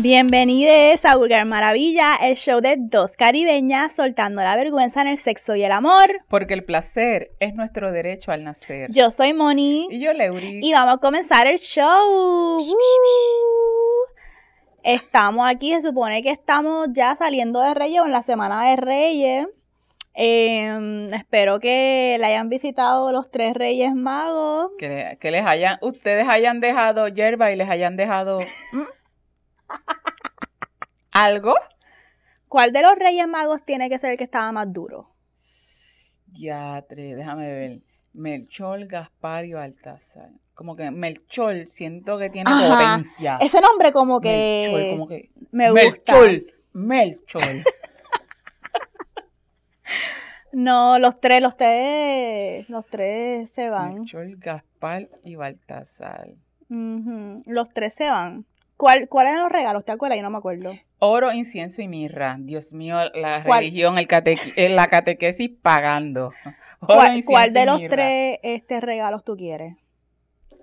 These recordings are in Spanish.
Bienvenidos a Vulgar Maravilla, el show de dos caribeñas soltando la vergüenza en el sexo y el amor. Porque el placer es nuestro derecho al nacer. Yo soy Moni. Y yo, Leuri. Y vamos a comenzar el show. Uh. Estamos aquí, se supone que estamos ya saliendo de Reyes o en la semana de Reyes. Em, espero que le hayan visitado los tres Reyes Magos. Que, que les hayan, ustedes hayan dejado yerba y les hayan dejado algo. ¿Cuál de los Reyes Magos tiene que ser el que estaba más duro? Diatre, déjame ver. Melchor, Gaspar y Baltasar. Como que Melchor siento que tiene Ajá. potencia. Ese nombre como que Melchor, como que. me gusta. Melchor, Melchor. No, los tres, los tres, los tres se van. Melchor, Gaspar y Baltasar. Ujú, Los tres se van. ¿Cuál, ¿Cuáles eran los regalos? ¿Te acuerdas? Yo no me acuerdo. Oro, incienso y mirra. Dios mío, la ¿Cuál? religión, el catequi- eh, la catequesis pagando. Oro, ¿Cuál, de los tres este, regalos tú quieres?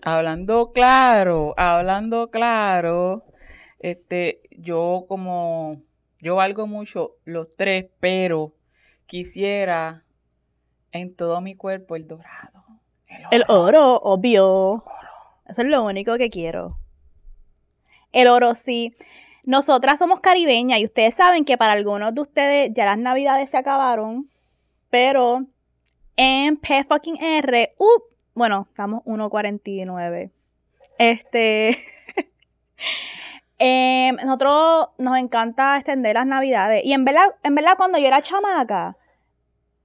Hablando claro, hablando claro, este, yo como, yo valgo mucho los tres, pero quisiera en todo mi cuerpo el dorado. El oro, obvio. Eso es lo único que quiero. El oro, sí. Nosotras somos caribeñas y ustedes saben que para algunos de ustedes ya las navidades se acabaron, pero en P fucking R, uh, bueno, estamos 1.49. Este, em, nosotros nos encanta extender las navidades y en verdad, en verdad cuando yo era chamaca,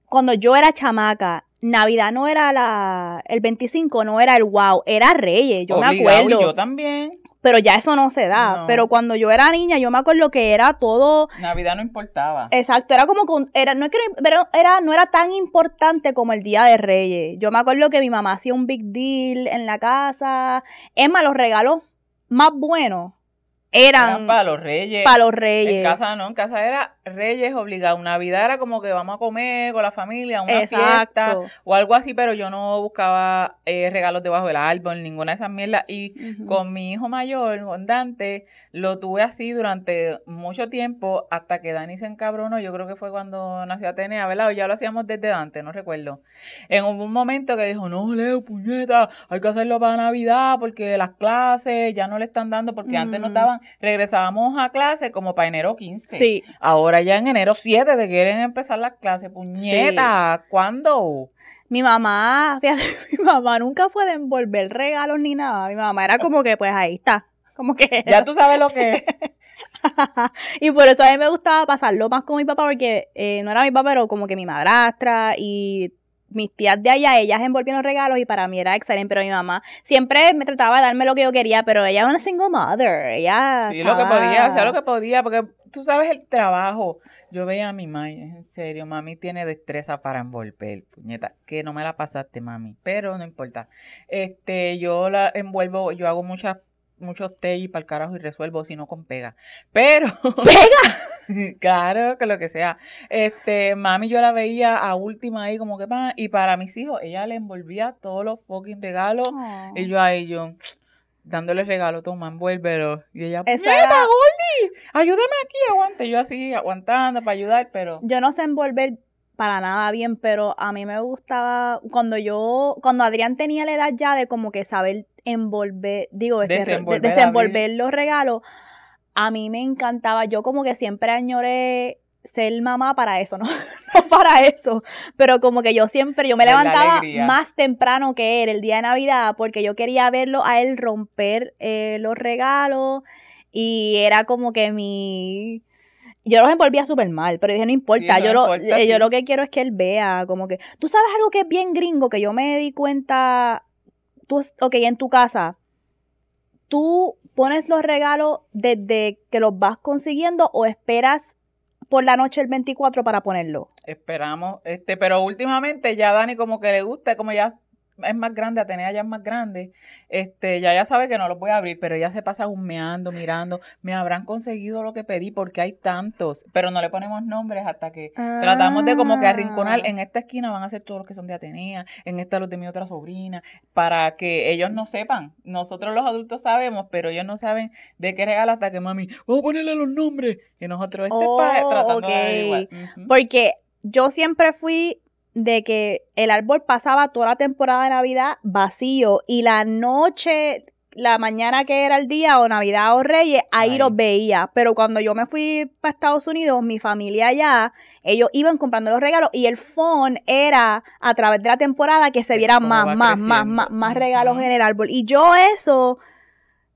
cuando yo era chamaca, Navidad no era la, el 25 no era el wow, era Reyes, yo me Obligado, y acuerdo. yo también. Pero ya eso no se da. No. Pero cuando yo era niña, yo me acuerdo que era todo. Navidad no importaba. Exacto, era como. con- Era, no, es que no- pero era, no era tan importante como el Día de Reyes. Yo me acuerdo que mi mamá hacía un big deal en la casa. Más, los regalos más buenos eran Eran para los reyes. para los Reyes. En casa no, en casa era reyes obligado. Navidad era como que vamos a comer con la familia, una fiesta o algo así, pero yo no buscaba eh, regalos debajo del árbol, ninguna de esas mierdas. Y con mi hijo mayor, con Dante, lo tuve así durante mucho tiempo hasta que Dani se encabronó. Yo creo que fue cuando nació Atenea, ¿verdad? O ya lo hacíamos desde Dante, no recuerdo. En un momento que dijo, no, Leo, puñeta, hay que hacerlo para Navidad porque las clases ya no le están dando, porque antes nos Mm. Regresábamos a clase como para enero 15. Sí. Ahora ya en enero 7 te quieren empezar las clases. Puñeta, ¿cuándo? Mi mamá, fíjate, mi mamá nunca fue de envolver regalos ni nada. Mi mamá era como que, pues ahí está. Como que. Ya tú sabes lo que es. y por eso a mí me gustaba pasarlo más con mi papá, porque eh, no era mi papá, pero como que mi madrastra y mis tías de allá, ellas envolvían los regalos y para mí era excelente, pero mi mamá siempre me trataba de darme lo que yo quería, pero ella es una single mother, ella Sí, lo que podía, hacía lo que podía, porque tú sabes el trabajo. Yo veía a mi mami, en serio, mami tiene destreza para envolver, puñeta, que no me la pasaste, mami, pero no importa. Este, yo la envuelvo, yo hago muchas muchos y para el carajo y resuelvo, si no con pega. Pero ¡Pega! claro, que lo que sea. Este, mami yo la veía a última ahí como que pa, y para mis hijos ella le envolvía todos los fucking regalos Oh. y yo ahí yo dándole regalo, toma, envuélvelo. Y ella, Esa ¡Puñeta, era- Gordy! Ayúdame aquí, aguante. Yo así, aguantando para ayudar, pero... Yo no sé envolver para nada bien, pero a mí me gustaba cuando yo, cuando Adrián tenía la edad ya de como que saber envolver, digo, este, de- Desenvolver, los regalos, a mí me encantaba. Yo como que siempre añoré ser mamá para eso, ¿no? no para eso. Pero como que yo siempre, yo me levantaba más temprano que él el día de Navidad porque yo quería verlo a él romper eh, los regalos y era como que mi... Yo los envolvía súper mal, pero dije, no importa, no yo, lo, importa, eh, yo sí. lo que quiero es que él vea, como que, tú sabes algo que es bien gringo, que yo me di cuenta, tú, ok, en tu casa, tú pones los regalos desde que los vas consiguiendo o esperas por la noche el 24 para ponerlo. Esperamos, este, pero últimamente ya Dani como que le gusta, como ya es más grande, Atenea ya es más grande, este, ya ya sabe que no los voy a abrir, pero ella se pasa humeando, mirando, me habrán conseguido lo que pedí porque hay tantos, pero no le ponemos nombres hasta que tratamos de como que arrinconar, Ah. en esta esquina van a ser todos los que son de Atenea, en esta los de mi otra sobrina, para que ellos no sepan. Nosotros los adultos sabemos, pero ellos no saben de qué regalo hasta que mami, vamos a ponerle los nombres. Y nosotros este Oh, pa- tratando de. Ujú. Porque yo siempre fui de que el árbol pasaba toda la temporada de Navidad vacío y la noche, la mañana que era el día o Navidad o Reyes, ahí los veía. Pero cuando yo me fui para Estados Unidos, mi familia allá, ellos iban comprando los regalos y el phone era a través de la temporada que se vieran más, más, más, más, más regalos en el árbol. Y yo eso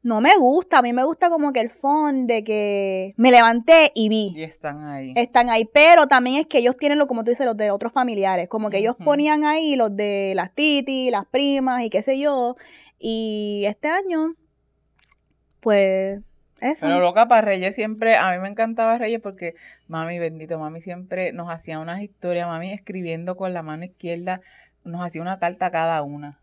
no me gusta. A mí me gusta como que el phone de que me levanté y vi Y están ahí. están ahí, pero también es que ellos tienen lo como tú dices, los de otros familiares, como que ellos ponían ahí los de las titi, las primas y qué sé yo, y este año, pues, eso. Pero loca, para Reyes siempre, a mí me encantaba Reyes porque mami, bendito, mami siempre nos hacía unas historias, mami escribiendo con la mano izquierda, nos hacía una carta cada una.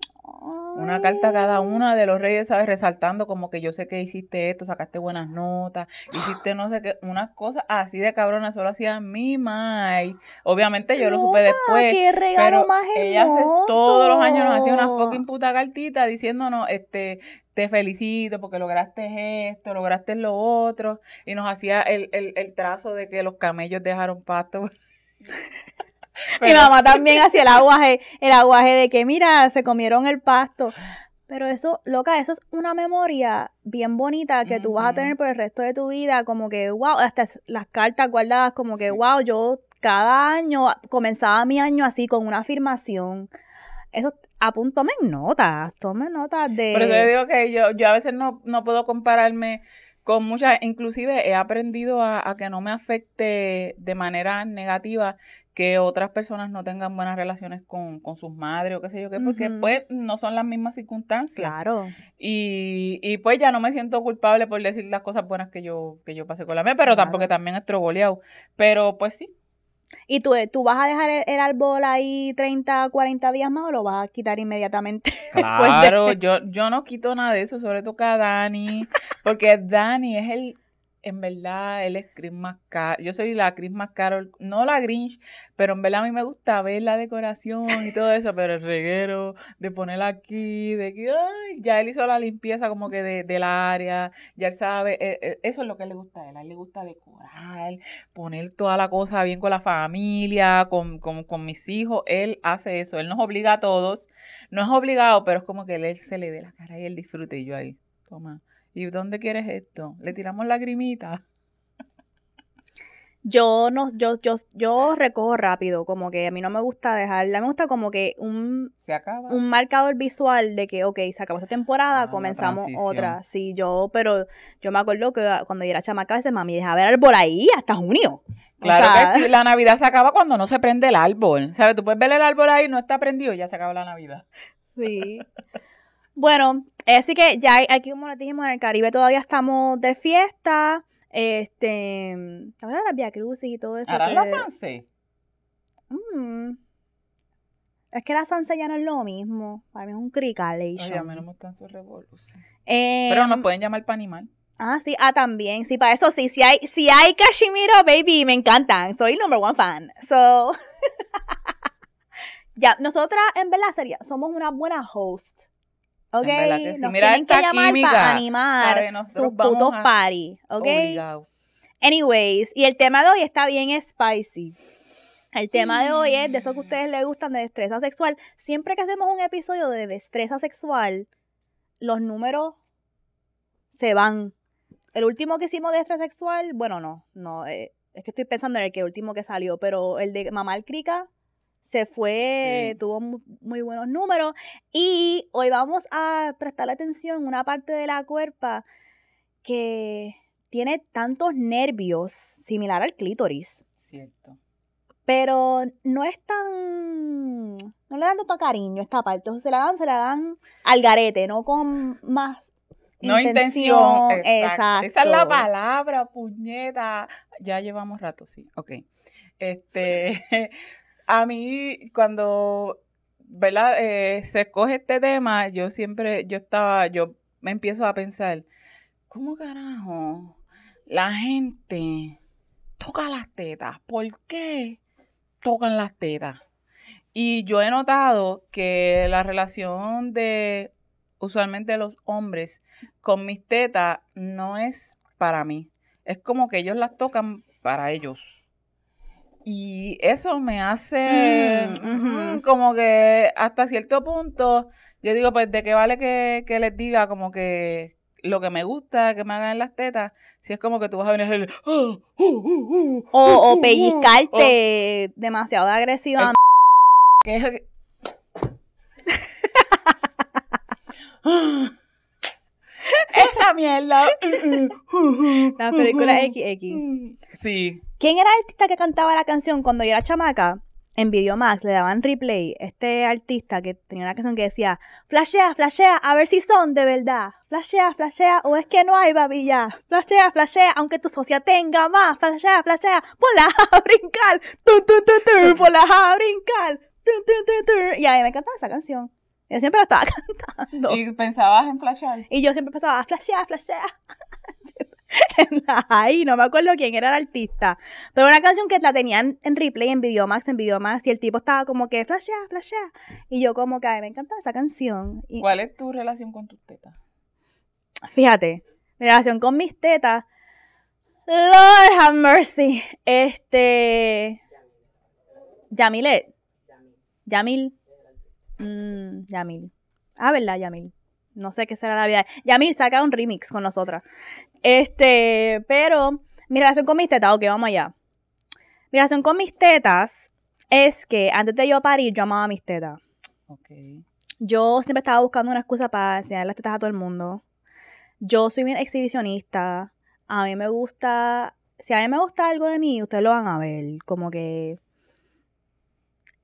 Una carta a cada una de los reyes, ¿sabes? Resaltando como que yo sé que hiciste esto, sacaste buenas notas, hiciste no sé qué, unas cosas así de cabrona, solo hacía mi Mai. Obviamente yo lo supe después. qué regalo Pero más ella hace- todos los años nos hacía una fucking puta cartita diciéndonos, este, te felicito porque lograste esto, lograste lo otro, y nos hacía el, el, el trazo de que los camellos dejaron pasto. Mi mamá también hacía el aguaje, el aguaje de que, mira, se comieron el pasto. Pero eso, loca, eso es una memoria bien bonita que tú vas a tener por el resto de tu vida, como que, wow, hasta las cartas guardadas, como que, wow, yo cada año comenzaba mi año así con una afirmación. Eso, apun- tomen notas, tomen notas de... Por eso yo digo que yo, yo a veces no, no puedo compararme con muchas, inclusive he aprendido a, a que no me afecte de manera negativa que otras personas no tengan buenas relaciones con, con sus madres o qué sé yo qué, porque pues no son las mismas circunstancias. Claro. Y, y pues ya no me siento culpable por decir las cosas buenas que yo, que yo pasé con la mía, pero Claro. tampoco también estrogoleado. Pero pues sí, ¿Y tú, eh, tú vas a dejar el, árbol ahí 30, 40 días más o lo vas a quitar inmediatamente? Claro, yo, yo no quito nada de eso, sobre todo a Dani, porque Dani es el, en verdad, él es Christmas Carol. Yo soy la Christmas Carol, no la Grinch, pero en verdad a mí me gusta ver la decoración y todo eso, pero el reguero de ponerla aquí, de que, ay, ya él hizo la limpieza como que de, del área, ya él sabe, eh, eh, eso es lo que le gusta a él, a él le gusta decorar, poner toda la cosa bien con la familia, con, con, con mis hijos, él hace eso, él nos obliga a todos, no es obligado, pero es como que él se le ve la cara y él disfrute y yo ahí, toma. ¿Y dónde quieres esto? Le tiramos lagrimita. Yo no, yo, yo, yo recojo rápido, como que a mí no me gusta dejarla, me gusta como que un, Se acaba. un marcador visual de que, ok, se acabó esta temporada, Ah, comenzamos otra. Sí, yo, pero yo me acuerdo que cuando yo era chamaca, a veces mami deja ver árbol ahí hasta junio. O Claro sea, que sí, la Navidad se acaba cuando no se prende el árbol. ¿Sabes? Tú puedes ver el árbol ahí, no está prendido, ya se acaba la Navidad. Sí. Bueno, así que ya aquí, como les dijimos, en el Caribe todavía estamos de fiesta. Este, ahora las Via Crucis y todo eso. ¿Harán que- la Sanse? Mm. Es que la Sanse ya no es lo mismo. Para mí es un cricalation. A mí no me gustan sus revoluciones. Eh, Pero nos pueden llamar para animal. Ah, sí, ah, también. Sí, para eso sí. Si hay, si hay cachemiro, baby, me encantan. Soy number one fan. So. ya, nosotras en verdad sería, somos una buena host. ¿Ok? En verdad que sí. Nos Mira tienen que llamar química, para animar sus putos a- party. ¿Ok? Obligado. Anyways, y el tema de hoy está bien spicy. El tema de hoy es de eso que a ustedes les gustan de destreza sexual. Siempre que hacemos un episodio de destreza sexual, los números se van. El último que hicimos de destreza sexual, bueno, no, no, eh, es que estoy pensando en el que último que salió, pero el de Mamá Crica se fue, Sí. tuvo mu- muy buenos números. Y hoy vamos a prestarle atención a una parte de la cuerpa que tiene tantos nervios, similar al clítoris, Cierto. pero no es tan... No le dan tanto cariño a esta parte, o se la dan, se la dan al garete, no con más No intención. Exacto. Esa es la exacto. palabra, puñeta. Ya llevamos rato, sí. Ok. Este, a mí, cuando ¿verdad? Eh, se escoge este tema, yo siempre, yo estaba, yo me empiezo a pensar, ¿cómo carajo la gente toca las tetas? ¿Por qué tocan las tetas? Y yo he notado que la relación de usualmente los hombres con mis tetas no es para mí. Es como que ellos las tocan para ellos. Y eso me hace Mm, mm, como que hasta cierto punto, yo digo, pues de qué vale que, que les diga como que lo que me gusta, que me hagan las tetas, si es como que tú vas a venir a hacer... "Ah, uh, uh, uh, O, o pellizcarte demasiado agresiva. que es- Esa mierda. La película XX. Sí. ¿Quién era el artista que cantaba la canción cuando yo era chamaca? En Videomax le daban replay. Este artista que tenía una canción que decía: Flashea, flashea, a ver si son de verdad. Flashea, flashea, o es que no hay babilla. Flashea, flashea, aunque tu socia tenga más. Flashea, flashea, ponla a brincar. Tu, tu, tu, tu, ponla a brincar. Tu, tu, tu, tu. Y a mí me encantaba esa canción. Yo siempre la estaba cantando. Y, ¿Y pensabas en flashar? yo siempre empezaba a flashea, flashea. En la- Ay, no me acuerdo quién era el artista. Pero una canción que la tenían en replay, en Videomax, en Videomax, y el tipo estaba como que flashea, flashea. Y yo como que ay, me encantaba esa canción. Y ¿Cuál es tu relación con tus tetas? fíjate, mi relación con mis tetas. Lord have mercy. Este. Yamilet. Yamil. Mm, Yamil. Ah, ¿verdad, Yamil? No sé qué será la vida. Yamil saca un remix con nosotras. Este, pero mi relación con mis tetas, ok, vamos allá. Mi relación con mis tetas es que antes de yo parir, yo amaba mis tetas. Ok. Yo siempre estaba buscando una excusa para enseñar las tetas a todo el mundo. Yo soy bien exhibicionista. A mí me gusta. Si a mí me gusta algo de mí, ustedes lo van a ver. Como que.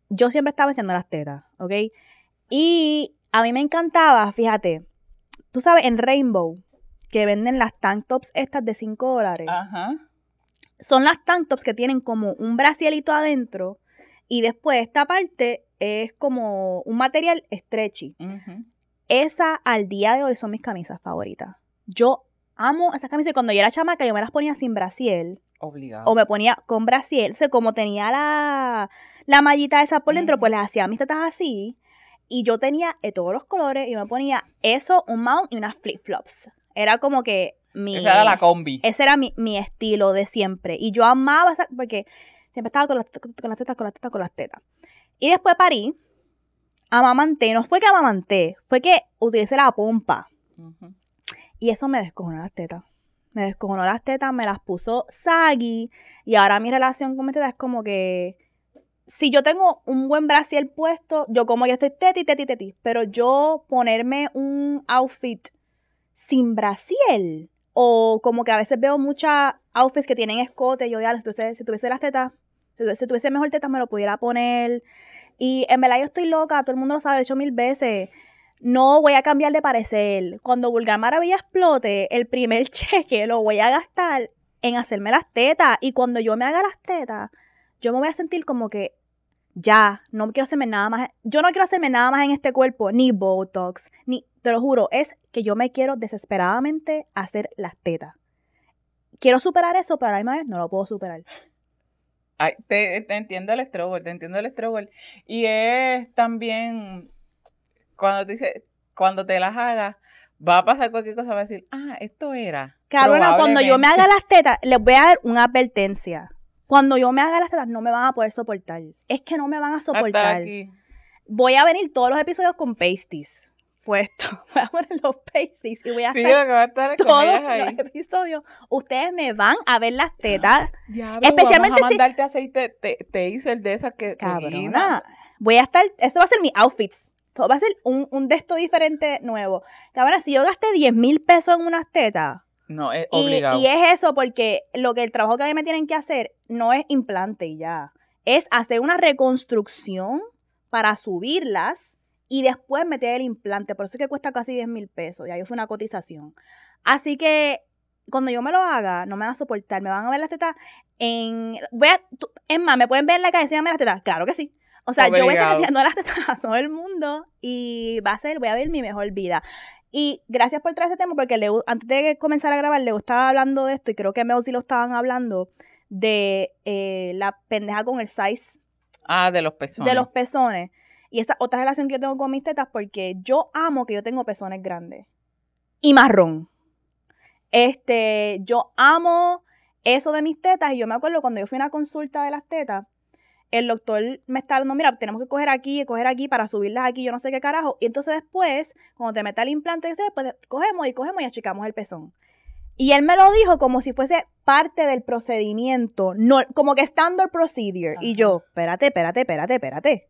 Yo siempre estaba enseñando las tetas, ¿ok? Y a mí me encantaba, fíjate. Tú sabes, en Rainbow, que venden las tank tops estas de 5 dólares. Ajá. Son las tank tops que tienen como un bracielito adentro. Y después esta parte es como un material stretchy. ujú. Esa al día de hoy son mis camisas favoritas. Yo amo esas camisas. y Cuando yo era chamaca, yo me las ponía sin brasiel. Obligado. O me ponía con brasiel. O sea, como tenía la, la mallita esa por dentro, pues les hacía mis tetas así. Y yo tenía de todos los colores. Y me ponía eso, un mount y unas flip-flops. Era como que mi... Esa era la combi. Ese era mi, mi estilo de siempre. Y yo amaba esa, porque siempre estaba con las, con las tetas, con las tetas, con las tetas. Y después parí, amamanté. No fue que amamanté, fue que utilicé la pompa. Y eso me descojonó las tetas. Me descojonó las tetas, me las puso saggy. Y ahora mi relación con mis tetas es como que. Si yo tengo un buen brasier puesto, yo como ya estoy teti, teti, teti. Pero yo ponerme un outfit sin brasier. O como que a veces veo muchas outfits que tienen escote. Yo digo, si tuviese, si tuviese las tetas, si tuviese, si tuviese mejor tetas, me lo pudiera poner. Y en verdad yo estoy loca, todo el mundo lo sabe, lo he hecho mil veces. No voy a cambiar de parecer. Cuando Vulgar Maravilla explote, el primer cheque lo voy a gastar en hacerme las tetas. Y cuando yo me haga las tetas, yo me voy a sentir como que ya, no quiero hacerme nada más. Yo no quiero hacerme nada más en este cuerpo, ni Botox, ni, te lo juro, es que yo me quiero desesperadamente hacer las tetas. Quiero superar eso, pero a la misma vez no lo puedo superar. Ay, te, te entiendo el struggle, te entiendo el struggle. Y es también cuando te dice, cuando te las hagas, va a pasar cualquier cosa, va a decir, ah, esto era. Cabrona, cuando yo me haga las tetas, les voy a dar una advertencia. Cuando yo me haga las tetas, no me van a poder soportar. Es que no me van a soportar. Voy a venir todos los episodios con pasties puestos. Voy a poner los pasties y voy a Sí, hacer que va a estar todos los episodios. Ustedes me van a ver las tetas. Diablo, Especialmente vamos a si- mandarte aceite te, taser de esas que, que Cabrona. guindan. Voy a estar, eso va a ser mi outfits. Todo va a ser un, un de esto diferente nuevo. Cabrona, si yo gasté 10 mil pesos en unas tetas, No, es obligado. y es eso porque lo que el trabajo que a mí me tienen que hacer no es implante y ya. Es hacer una reconstrucción para subirlas y después meter el implante. Por eso es que cuesta casi 10 mil pesos. Y ahí fue una cotización. Así que cuando yo me lo haga, no me van a soportar. Me van a ver las tetas en... Voy a, tú- es más, ¿me pueden ver en la calle? Enséñame las tetas. Claro que sí. O sea, yo voy a estar enseñando las tetas a todo el mundo y va a ser, voy a ver mi mejor vida. Y gracias por traer ese tema, porque le, antes de comenzar a grabar, le estaba hablando de esto, y creo que Mel sí lo estaban hablando, de eh, la pendeja con el size Ah, de los pezones. de los pezones. Y esa otra relación que yo tengo con mis tetas, porque yo amo que yo tengo pezones grandes. Y marrón. Este, yo amo eso de mis tetas. Y yo me acuerdo cuando yo fui a una consulta de las tetas, el doctor me está dando, mira, tenemos que coger aquí y coger aquí para subirlas aquí, yo no sé qué carajo. Y entonces después, cuando te meta el implante, pues cogemos y cogemos y achicamos el pezón. Y él me lo dijo como si fuese parte del procedimiento, no, como que standard procedure. Y yo, espérate, espérate, espérate, espérate.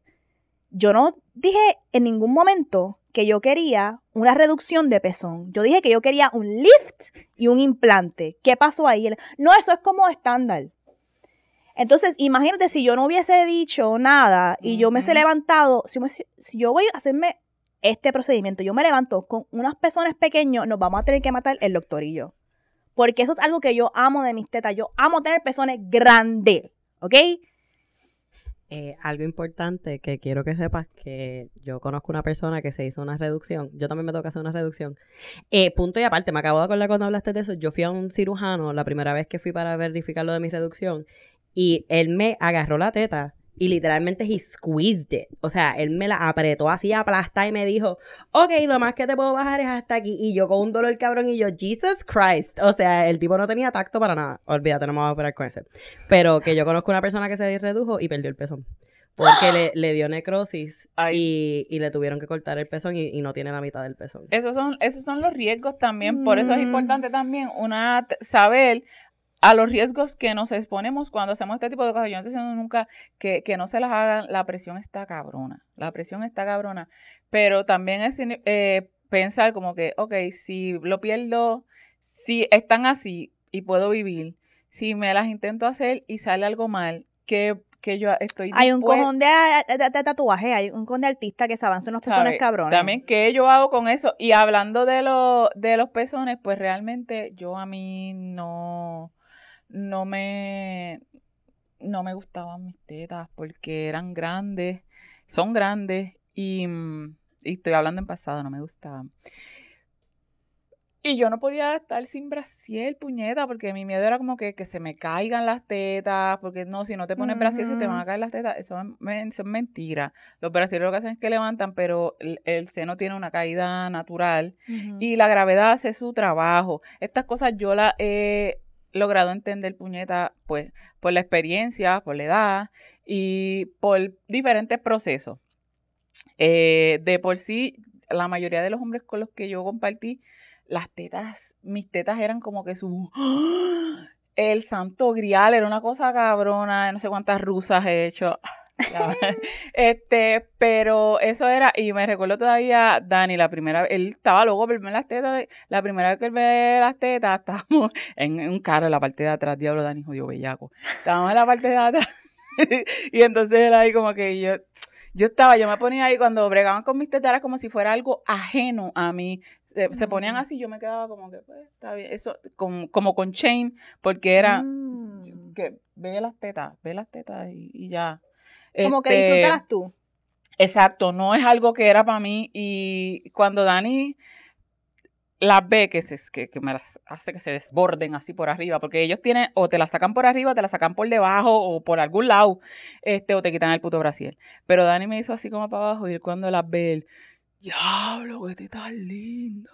Yo no dije en ningún momento que yo quería una reducción de pezón. Yo dije que yo quería un lift y un implante. ¿Qué pasó ahí? No, eso es como estándar. Entonces, imagínate si yo no hubiese dicho nada y yo me hubiese levantado, si, me- si yo voy a hacerme este procedimiento, yo me levanto con unos pezones pequeños, nos vamos a tener que matar el doctor y yo. Porque eso es algo que yo amo de mis tetas. Yo amo tener pezones grandes, ¿ok? Eh, algo importante que quiero que sepas que yo conozco una persona que se hizo una reducción. Yo también me tengo que hacer una reducción. Eh, punto y aparte, me acabo de acordar cuando hablaste de eso. Yo fui a un cirujano la primera vez que fui para verificar lo de mi reducción y él me agarró la teta y literalmente he squeezed it. O sea, él me la apretó así, aplasta y me dijo, ok, lo más que te puedo bajar es hasta aquí. Y yo con un dolor cabrón y yo, Jesus Christ. O sea, el tipo no tenía tacto para nada. Olvídate, no me voy a operar con ese. Pero que yo conozco una persona que se redujo y perdió el pezón. Porque le, le dio necrosis y, y le tuvieron que cortar el pezón y, y no tiene la mitad del pezón. Esos son, esos son los riesgos también, por eso es Mm. importante también una saber a los riesgos que nos exponemos cuando hacemos este tipo de cosas. Yo no estoy diciendo nunca que, que no se las hagan, la presión está cabrona, la presión está cabrona, pero también es eh, pensar como que, ok, si lo pierdo, si están así y puedo vivir, si me las intento hacer y sale algo mal, que, que yo estoy Hay un cojón de, de- de tatuaje, hay un cojón de artista que se avanza en los pezones cabrones. También, ¿qué yo hago con eso? Y hablando de, lo, de los pezones, pues realmente yo a mí no, no me, no me gustaban mis tetas porque eran grandes, son grandes y, mm, y estoy hablando en pasado, no me gustaban. Y yo no podía estar sin brasier, puñeta, porque mi miedo era como que, que se me caigan las tetas, porque no, si no te pones brasier se te van a caer las tetas. Eso es, mentira. Los brasieres lo que hacen es que levantan, pero el, el seno tiene una caída natural y la gravedad hace su trabajo. Estas cosas yo las he logrado entender, puñeta, pues por la experiencia, por la edad y por diferentes procesos. Eh, de por sí, la mayoría de los hombres con los que yo compartí, las tetas, mis tetas eran como que su... El santo grial era una cosa cabrona, no sé cuántas rusas he hecho. Ya. este, pero eso era, y me recuerdo todavía, Dani, la primera vez, él estaba loco por verme las tetas, la primera vez que él ve las tetas, estábamos en, en un carro en la parte de atrás, diablo, Dani, jodido bellaco, estábamos en la parte de atrás, y entonces él ahí como que yo, yo estaba, yo me ponía ahí cuando bregaban con mis tetas, era como si fuera algo ajeno a mí, se, se ponían así, yo me quedaba como que, pues, está bien, eso, como, como con chain, porque era, Mm. que ve las tetas, ve las tetas y, y ya. Como que Este, disfrútalas tú. Exacto, no es algo que era para mí. Y cuando Dani las ve, que, se, que, que me las hace que se desborden así por arriba, porque ellos tienen, o te las sacan por arriba, te las sacan por debajo, o por algún lado, este, o te quitan el puto brasier. Pero Dani me hizo así como para abajo, y cuando las ve, él, diablo, que tetas lindas.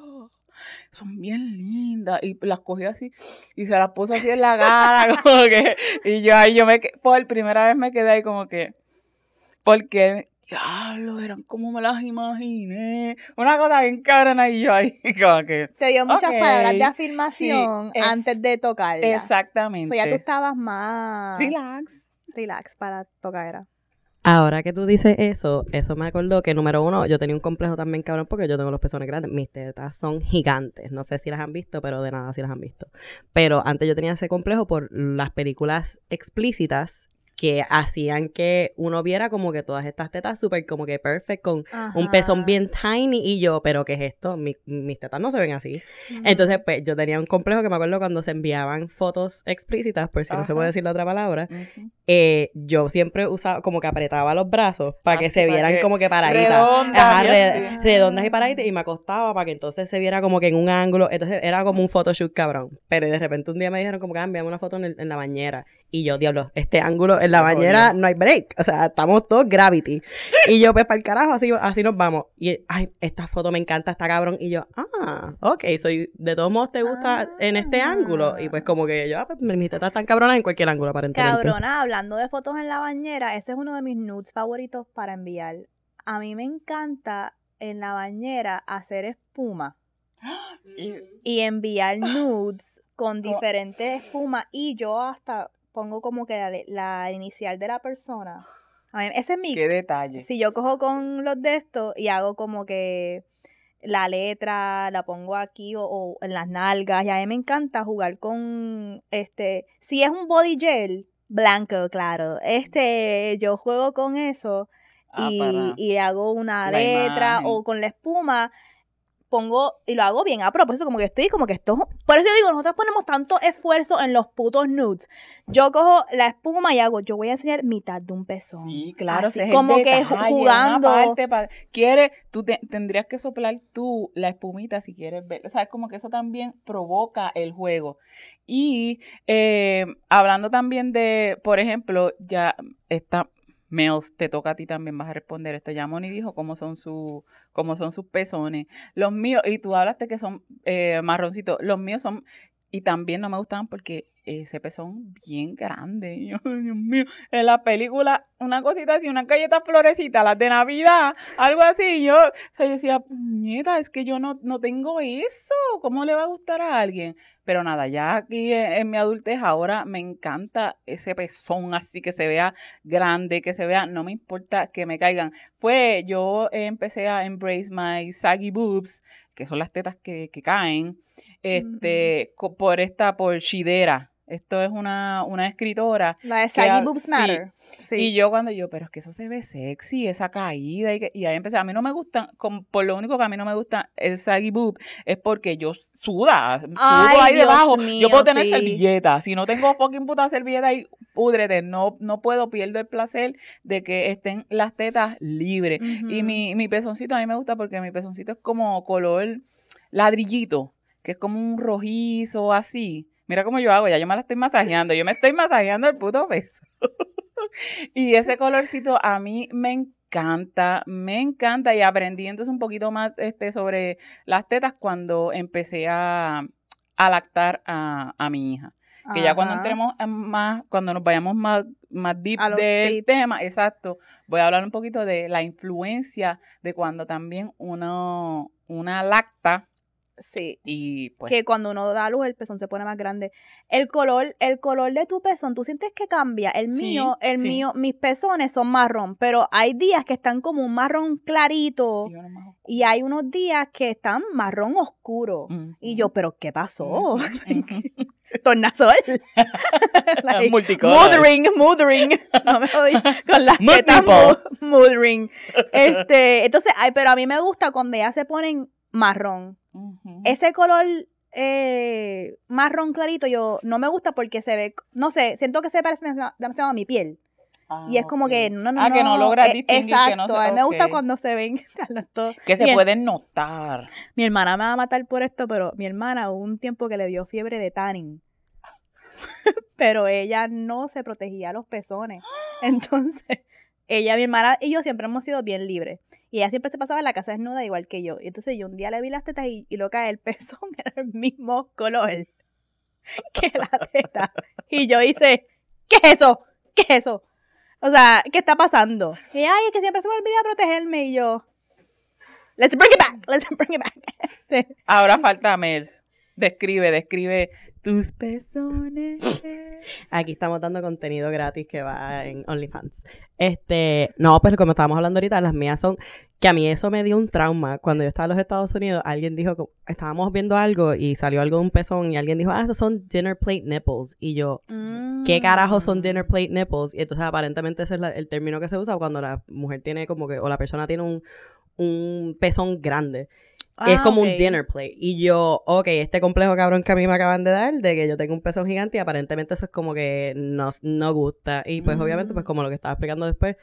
Son bien lindas. Y las cogió así y se las puso así en la cara, como que. Y yo ahí, yo me por primera vez me quedé ahí como que. Porque, diablo, eran como me las imaginé. Una cosa bien cabrona y yo ahí, como que. Te dio muchas palabras de afirmación Sí, es- antes de tocarla. Exactamente. So ya tú estabas más Relax. relax para tocar. Ahora que tú dices eso, eso me acordó que número uno, yo tenía un complejo también cabrón porque yo tengo los pezones grandes. Mis tetas son gigantes. No sé si las han visto, pero de nada si las han visto. Pero antes yo tenía ese complejo por las películas explícitas que hacían que uno viera como que todas estas tetas súper como que perfect con un pezón bien tiny y yo, pero ¿qué es esto? Mi- mis tetas no se ven así. Entonces, pues yo tenía un complejo que me acuerdo cuando se enviaban fotos explícitas, por si no se puede decir la otra palabra, eh, yo siempre usaba, como que apretaba los brazos para que se vieran que- como que paraditas. redondas, Ajá, y re- así. redondas y paraditas y me acostaba para que entonces se viera como que en un ángulo. Entonces era como un photoshoot cabrón. Pero de repente un día me dijeron como que "Ah, envíame una foto en, el- en la bañera. Y yo, diablo, este ángulo en la bañera no hay break. O sea, estamos todos gravity. Y yo, pues para el carajo, así, así nos vamos. Y, ay, esta foto me encanta, está cabrón. Y yo, ah, ok, soy, de todos modos te gusta en este Ah. ángulo. Y pues como que yo, ah, pues mis tetas están cabronas en cualquier ángulo, aparentemente. Cabrona, hablando de fotos en la bañera, ese es uno de mis nudes favoritos para enviar. A mí me encanta en la bañera hacer espuma Y- enviar nudes con Co- diferentes espumas y yo hasta pongo como que la, la inicial de la persona. A mí- ese es mi... Qué detalle. Si yo cojo con los de estos y hago como que la letra la pongo aquí o, o en las nalgas y a mí me encanta jugar con este si es un body gel blanco claro este yo juego con eso Ah, y, y hago una la letra imagen. o con la espuma pongo y lo hago bien a propósito como que estoy como que esto por eso yo digo nosotros ponemos tanto esfuerzo en los putos nudes yo cojo la espuma y hago yo voy a enseñar mitad de un pezón Sí, claro, Así como que detalle, jugando parte quiere, tú te- tendrías que soplar tú la espumita si quieres ver. O sea, es como que eso también provoca el juego. Y eh, hablando también de, por ejemplo, ya está. Mels, te toca a ti también, vas a responder esto. Ya Moni dijo cómo son, su, cómo son sus pezones. Los míos, y tú hablaste que son eh, marroncitos, los míos son, y también no me gustaban porque ese pezón bien grande. Dios mío, en la película, una cosita así, una galleta florecita, las de Navidad, algo así. Yo, o sea, yo decía, puñeta, es que yo no, no tengo eso. ¿Cómo le va a gustar a alguien? Pero nada, ya aquí en, en mi adultez ahora me encanta ese pezón así que se vea grande, que se vea, no me importa que me caigan. Fue, yo empecé a embrace my saggy boobs, que son las tetas que, que caen, este, co- por esta, por Shidera. Esto es una, una escritora la de saggy boobs matter sí, y yo cuando yo, pero es que eso se ve sexy, esa caída. Y, que- y ahí empecé, a mí no me gusta, como, por lo único que a mí no me gusta el saggy boob es porque yo suda, sudo Ay, ahí Dios debajo. mío, yo puedo tener sí. servilleta. Si no tengo fucking puta servilleta ahí, púdrete. No, no puedo, pierdo el placer de que estén las tetas libres. Y mi, mi pezoncito a mí me gusta porque mi pezoncito es como color ladrillito, que es como un rojizo así. Mira cómo yo hago, ya yo me la estoy masajeando, yo me estoy masajeando el puto peso. y ese colorcito a mí me encanta, me encanta y aprendí entonces un poquito más este, sobre las tetas cuando empecé a, a lactar a, a mi hija. Que ya cuando entremos en más, cuando nos vayamos más, más deep del tips. tema, exacto, voy a hablar un poquito de la influencia de cuando también uno, una lacta sí y pues que cuando uno da luz el pezón se pone más grande. El color, el color de tu pezón, tú sientes que cambia. El Sí, mío, el sí. mío, mis pezones son marrón, pero hay días que están como un marrón clarito y hay unos días que están marrón oscuro. Ujú. Y yo, pero ¿qué pasó? Ujú. Tornasol. Like, Multicolor. Mothering, mothering. No me jodí. Con las tetas people. mo- mothering. Este, entonces, ay, pero a mí me gusta cuando ya se ponen marrón. Ese color eh, marrón clarito, yo no me gusta porque se ve, no sé, siento que se parece demasiado a mi piel. Ah, Y es como que no, no, Ah, que no logras eh, Exacto, que no se- a mí me gusta cuando se ven. Que se pueden notar. Mi hermana me va a matar por esto, pero mi hermana hubo un tiempo que le dio fiebre de tanning. pero ella no se protegía los pezones. Entonces, ella, mi hermana y yo siempre hemos sido bien libres. Y ella siempre se pasaba en la casa desnuda igual que yo. Y entonces yo un día le vi las tetas y, y lo que el pezón era el mismo color que la teta. Y yo hice, ¿qué es eso? ¿Qué es eso? O sea, ¿qué está pasando? Y ay, es que siempre se me olvida protegerme. Y yo, let's bring it back, let's bring it back. Ahora falta Mers. Describe, describe tus pezones. Aquí estamos dando contenido gratis que va en OnlyFans. Este, no, pero como estábamos hablando ahorita, las mías son que a mí eso me dio un trauma. Cuando yo estaba en los Estados Unidos, alguien dijo que estábamos viendo algo y salió algo de un pezón y alguien dijo, ah, esos son dinner plate nipples. Y yo, ¿qué carajo son dinner plate nipples? Y entonces aparentemente ese es la- el término que se usa cuando la mujer tiene como que, o la persona tiene un, un pezón grande. Es Ah, como un ok. dinner plate. Y yo, ok, este complejo cabrón que a mí me acaban de dar, de que yo tengo un pezón gigante y aparentemente eso es como que no, no gusta. Y pues obviamente, pues Mm. como lo que estaba explicando después,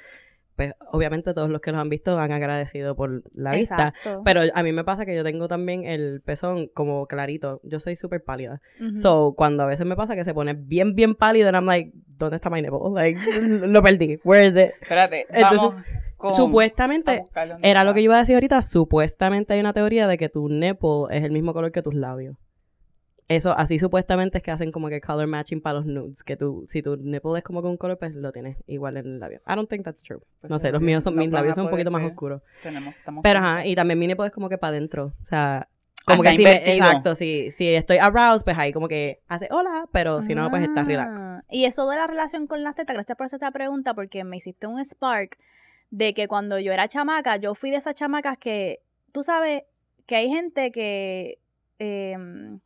pues obviamente todos los que los han visto han agradecido por la vista. Exacto. Pero a mí me pasa que yo tengo también el pezón como clarito. Yo soy súper pálida. So, cuando a veces me pasa que se pone bien, bien pálido, and I'm like, ¿dónde está my nipple? Like, lo perdí. Where is it? Espérate, Entonces, vamos con... Supuestamente, era lo que yo iba a decir ahorita, supuestamente hay una teoría de que tu nipple es el mismo color que tus labios. Eso, así supuestamente es que hacen como que color matching para los nudes, que tú, si tu nipple es como que un color, pues lo tienes igual en el labio. I don't think that's true. Pues no sé, los míos son, no mis labios son un poquito más oscuros. Tenemos, estamos Pero ajá, y también mi nipple es como que para adentro. O sea, como que si me, exacto, si, si estoy aroused, pues ahí como que hace hola, pero si no, pues está Ah, relax. Y eso de la relación con las tetas, gracias por hacer esta pregunta, porque me hiciste un spark de que cuando yo era chamaca, yo fui de esas chamacas que, tú sabes, que hay gente que, em,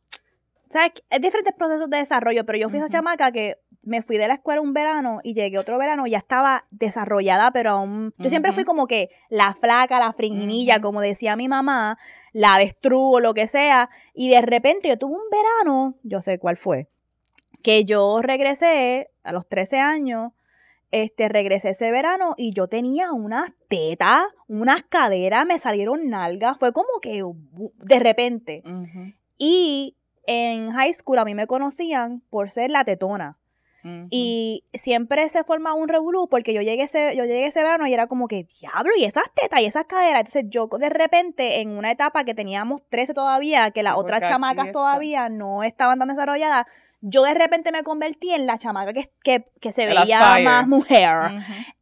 ¿sabes? Es diferentes procesos de desarrollo, pero yo fui esa Ujú. chamaca que me fui de la escuela un verano y llegué otro verano y ya estaba desarrollada, pero aún, yo siempre fui como que la flaca, la fringinilla, como decía mi mamá, la avestruz o lo que sea, y de repente yo tuve un verano, yo sé cuál fue, que yo regresé a los 13 años, este, regresé ese verano y yo tenía unas tetas, unas caderas, me salieron nalgas, fue como que de repente. Y en high school a mí me conocían por ser la tetona. Y siempre se forma un revolú porque yo llegué ese, yo llegué ese verano y era como que, diablo, y esas tetas y esas caderas. Entonces yo de repente en una etapa que teníamos 13 todavía, que las Sí, otras chamacas todavía no estaban tan desarrolladas, yo de repente me convertí en la chamaca que, que, que se veía aspire. más mujer.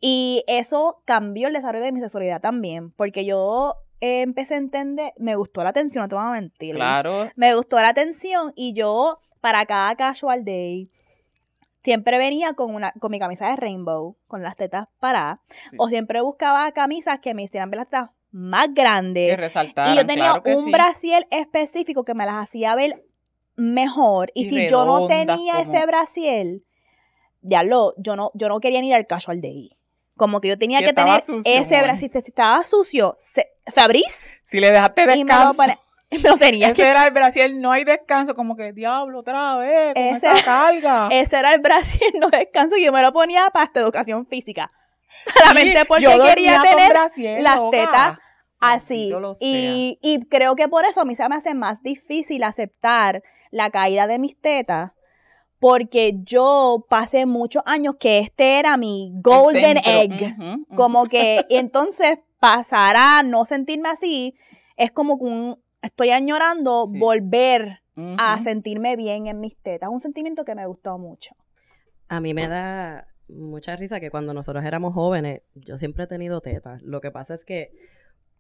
Y eso cambió el desarrollo de mi sexualidad también, porque yo eh, empecé a entender, me gustó la atención, no te voy a mentir. Claro. Me gustó la atención y yo, para cada casual day, siempre venía con, una, con mi camisa de rainbow, con las tetas paradas, sí. o siempre buscaba camisas que me hicieran ver las tetas más que grandes. resaltaran, Y yo tenía claro que un sí. brasier específico que me las hacía ver mejor. Y, Y si yo no tenía como- ese brasier, diablo, yo no, yo no quería ni ir al casual day. Como que yo tenía Si que tener sucio, ese brasier. Si estaba sucio, se, Fabriz, Si le dejaste me lo, descanso. me lo tenía Ese que era el Brasil, no hay descanso, como que diablo otra vez, con Ese- esa carga. Ese era el brasier no descanso y yo me lo ponía para esta educación física. Solamente Sí, porque quería tener brasier, las loca. tetas así. Lo. Y, y creo que por eso a mí se me hace más difícil aceptar la caída de mis tetas. Porque yo pasé muchos años que este era mi golden egg. Como que y entonces pasar a no sentirme así es como que un, estoy añorando Sí. volver a sentirme bien en mis tetas. Un sentimiento que me gustó mucho. A mí me da mucha risa que cuando nosotros éramos jóvenes, yo siempre he tenido tetas. Lo que pasa es que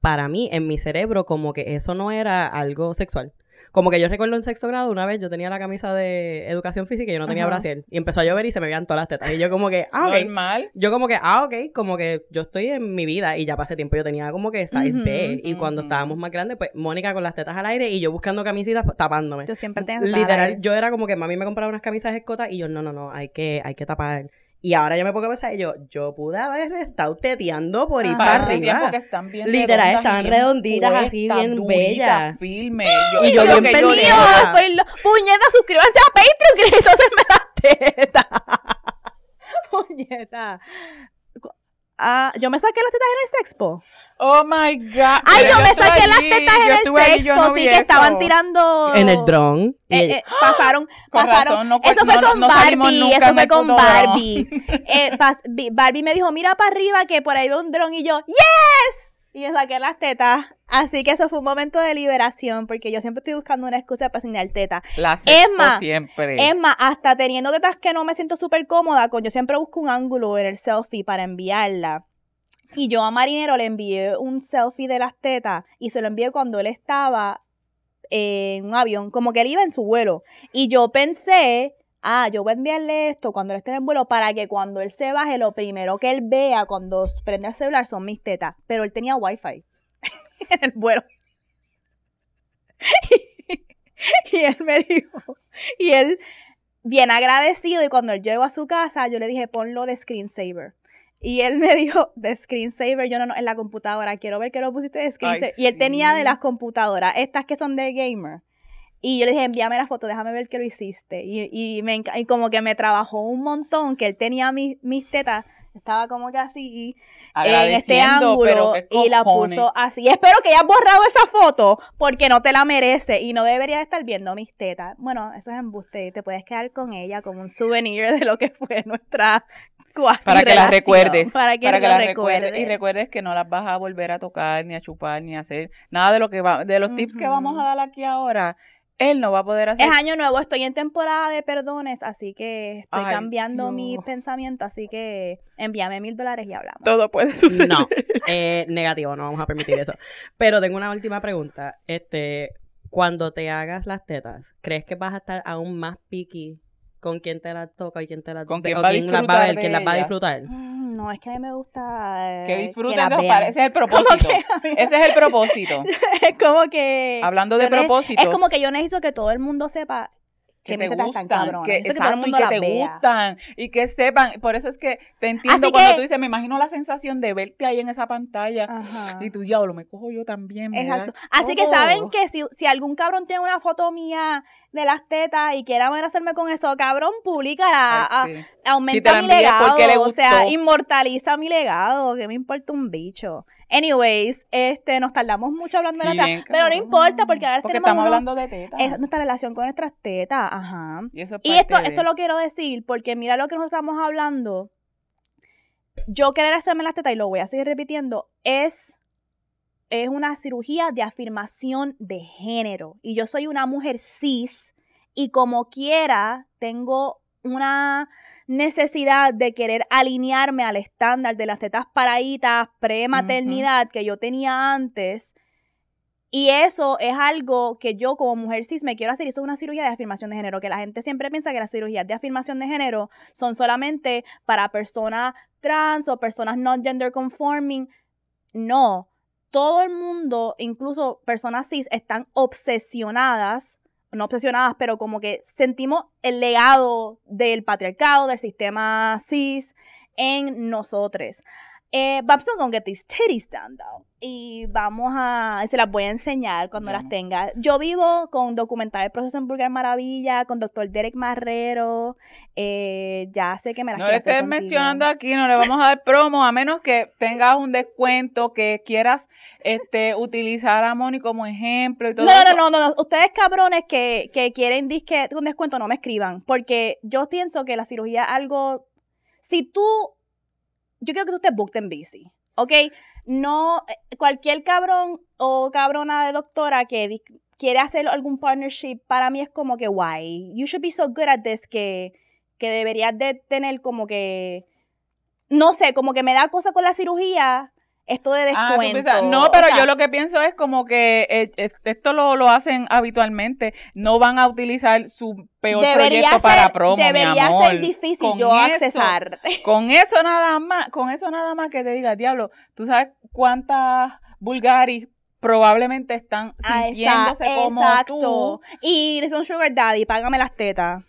para mí, en mi cerebro, como que eso no era algo sexual. Como que yo recuerdo en sexto grado, una vez yo tenía la camisa de educación física y yo no tenía brasier. Y empezó a llover y se me veían todas las tetas. Y yo como que, ah, ok. Normal. Yo como que, ah, ok, como que yo estoy en mi vida y ya pasé tiempo yo tenía como que size B. Y cuando estábamos más grandes, pues Mónica con las tetas al aire y yo buscando camisitas tapándome. Yo siempre estar Literal, yo era como que mami me compraba unas camisas escotas y yo, no, no, no, hay que, hay que tapar. Y ahora yo me pongo a pensar y yo, yo pude haber estado teteando por ir para arriba. están bien Literal, bien redonditas, así, bien duritas, bellas. Yo, Y yo bien yo estoy lo- Puñeta, suscríbanse a Patreon que entonces me das teta. Puñeta. Ah, yo me saqué las tetas en el sexpo. Oh my God. Ay, yo me saqué las tetas yo en el sexpo, no sí, que estaban tirando. En el dron. Eh, ella- eh, pasaron, Con pasaron. razón, no, eso fue no- con no Barbie, eso fue con. Barbie. Eh, Barbie me dijo, mira para arriba que por ahí veo un dron y yo, ¡Yes! Y yo saqué las tetas. Así que eso fue un momento de liberación porque yo siempre estoy buscando una excusa para enseñar tetas. La Es más, siempre. Es más, hasta teniendo tetas que no me siento súper cómoda, con, yo siempre busco un ángulo en el selfie para enviarla. Y yo a Marinero le envié un selfie de las tetas y se lo envié cuando él estaba en un avión, como que él iba en su vuelo. Y yo pensé, ah, yo voy a enviarle esto cuando él esté en el vuelo para que cuando él se baje, lo primero que él vea cuando prende el celular son mis tetas. Pero él tenía wifi en el vuelo. y él me dijo, y él bien agradecido y cuando él llegó a su casa yo le dije ponlo de screensaver Y él me dijo de screensaver, yo no, no, en la computadora, quiero ver que lo pusiste de screensaver. Ay, y él tenía de las computadoras, estas que son de gamer. Y yo le dije, envíame la foto, déjame ver que lo hiciste. Y, y, me, y como que me trabajó un montón, que él tenía mis, mis tetas, estaba como que así en este ángulo y la puso así. Espero que hayas borrado esa foto porque no te la merece y no debería estar viendo mis tetas. Bueno, eso es embuste. Te puedes quedar con ella como un souvenir de lo que fue nuestra cuasi Para que las recuerdes. Para que, para que las recuerdes. Y recuerdes. que no las vas a volver a tocar, ni a chupar, ni a hacer nada de lo que va, de los tips que vamos a dar aquí ahora. Él no va a poder hacer. Es año nuevo, estoy en temporada de perdones, así que estoy Ay, cambiando mi Dios. pensamiento, así que envíame mil dólares y hablamos. Todo puede suceder. No, eh, negativo, no vamos a permitir eso. Pero tengo una última pregunta. Este, cuando te hagas las tetas, ¿crees que vas a estar aún más picky con quién te las toca y quién te las Con o quién va a las va a disfrutar ver, quién las va a disfrutar? Mm, No, es que a mí me gusta eh, Que disfruten las de los. Ese es el propósito. que Ese es el propósito. es como que Hablando de propósitos. Es como que yo necesito que todo el mundo sepa que, que te gustan, cabronas. que, Necesito que exacto, y que te vea. gustan y que sepan. Por eso es que te entiendo Así cuando que- tú dices, me imagino la sensación de verte ahí en esa pantalla Ajá. y tu diablo, me cojo yo también. Exacto. Así que todo". saben que si, si algún cabrón tiene una foto mía de las tetas y quiera hacerme con eso, cabrón, públicala. Ay, sí. aumenta Si mi legado. le O sea, inmortaliza mi legado. Que me importa un bicho. Anyways, este, nos tardamos mucho hablando Sí, de las bien, tetas. Pero no importa porque ahora Porque tenemos estamos hablando de tetas. es nuestra relación con nuestras tetas. Ajá. y eso es Y esto, de- esto lo quiero decir porque mira lo que nos estamos hablando. Yo querer hacerme las tetas, y lo voy a seguir repitiendo, es, es una cirugía de afirmación de género. Y yo soy una mujer cis y como quiera tengo una necesidad de querer alinearme al estándar de las tetas paraditas pre-maternidad que yo tenía antes. Y eso es algo que yo como mujer cis me quiero hacer. Eso es una cirugía de afirmación de género. Que la gente siempre piensa que las cirugías de afirmación de género son solamente para personas trans o personas non gender conforming. No. Todo el mundo, incluso personas cis, están obsesionadas. No obsesionadas, pero como que sentimos el legado del patriarcado, del sistema cis en nosotros. Eh, vamos a get these titties done, though. Y vamos a, se las voy a enseñar cuando las tenga. Yo vivo con documental El Proceso en Burger Maravilla, con doctor Derek Marrero. Eh, ya sé que me las No quiero le estés contigo. mencionando aquí, no le vamos a dar promo, a menos que tengas un descuento, que quieras este, utilizar a Moni como ejemplo y todo No, eso. no, no, no, no. Ustedes cabrones que, que quieren disque con descuento, no me escriban. Porque yo pienso que la cirugía es algo. Si tú. Yo quiero que tú estés booked en bici. ¿Ok? No. eh, Cualquier cabrón o cabrona de doctora que quiere hacer algún partnership, para mí es como que, why? You should be so good at this que, que deberías de tener como que. No sé, como que me da cosa con la cirugía. Esto de Ah, descuento. piensas- no, O pero sea, yo lo que pienso es como que eh, es- esto lo, lo hacen habitualmente. No van a utilizar su peor proyecto ser, para promo, mi debería amor. ser difícil Con yo eso- accesarte. Con eso nada más, con eso nada más que te diga, diablo, tú sabes cuántas vulgaris probablemente están Ah, sintiéndose exa- como exacto. tú. Y un sugar daddy, págame las tetas.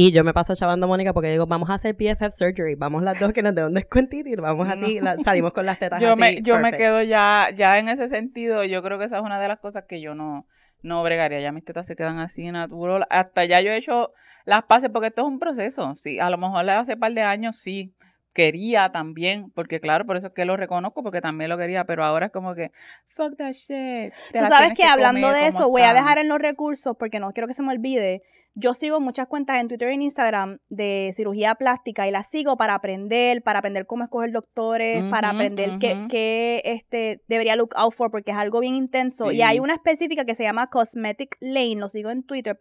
Y yo me paso chavando a Mónica porque digo, vamos a hacer PFF surgery. Vamos las dos que nos den un descuentito y vamos así, la- salimos con las tetas Yo así. me, yo me quedo ya, ya en ese sentido, yo creo que esa es una de las cosas que yo no, no bregaría. Ya mis tetas se quedan así natural. Hasta ya yo he hecho las paces porque esto es un proceso. Sí, a lo mejor hace un par de años sí quería también, porque claro, por eso es que lo reconozco, porque también lo quería, pero ahora es como que, fuck that shit. Tú sabes que hablando de eso, voy a dejar en los recursos porque no quiero que se me olvide. Yo sigo muchas cuentas en Twitter y en Instagram de cirugía plástica y las sigo para aprender, para aprender cómo escoger doctores, para aprender qué, qué, este, debería look out for porque es algo bien intenso. Y hay una específica que se llama Cosmetic Lane, lo sigo en Twitter,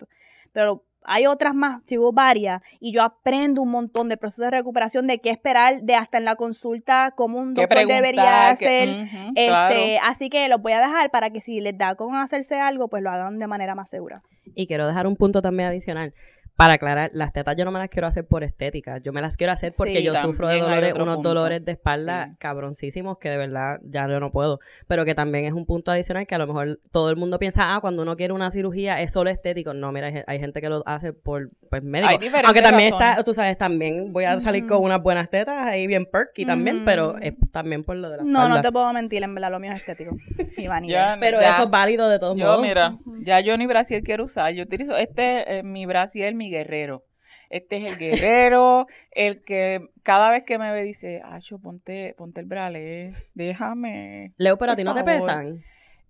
pero hay otras más, sigo varias, y yo aprendo un montón del proceso de recuperación, de qué esperar, de hasta en la consulta, cómo un ¿Qué doctor debería hacer. Este, claro. así que los voy a dejar para que si les da con hacerse algo, pues lo hagan de manera más segura. Y quiero dejar un punto también adicional. Para aclarar, las tetas yo no me las quiero hacer por estética, yo me las quiero hacer porque Sí, yo sufro de dolores, unos punto. dolores de espalda Sí. cabroncísimos que de verdad ya yo no puedo, pero que también es un punto adicional que a lo mejor todo el mundo piensa, ah, cuando uno quiere una cirugía es solo estético, no, mira, hay, gen- hay gente que lo hace por, pues, médico, Hay diferentes aunque también razones. está, tú sabes, también voy a salir con unas buenas tetas ahí bien perky también, pero es también por lo de la No, espalda. no te puedo mentir, en verdad lo mío es estético. Y. Ya, Pero Ya. eso es válido de todos Yo, modos. mira, ya yo ni brasier quiero usar. Yo utilizo este, eh, mi brasier, mi guerrero. Este es el guerrero, el que cada vez que me ve dice, Acho, ponte, ponte el bralé, déjame. Leo, pero a ti no te favor". pesan.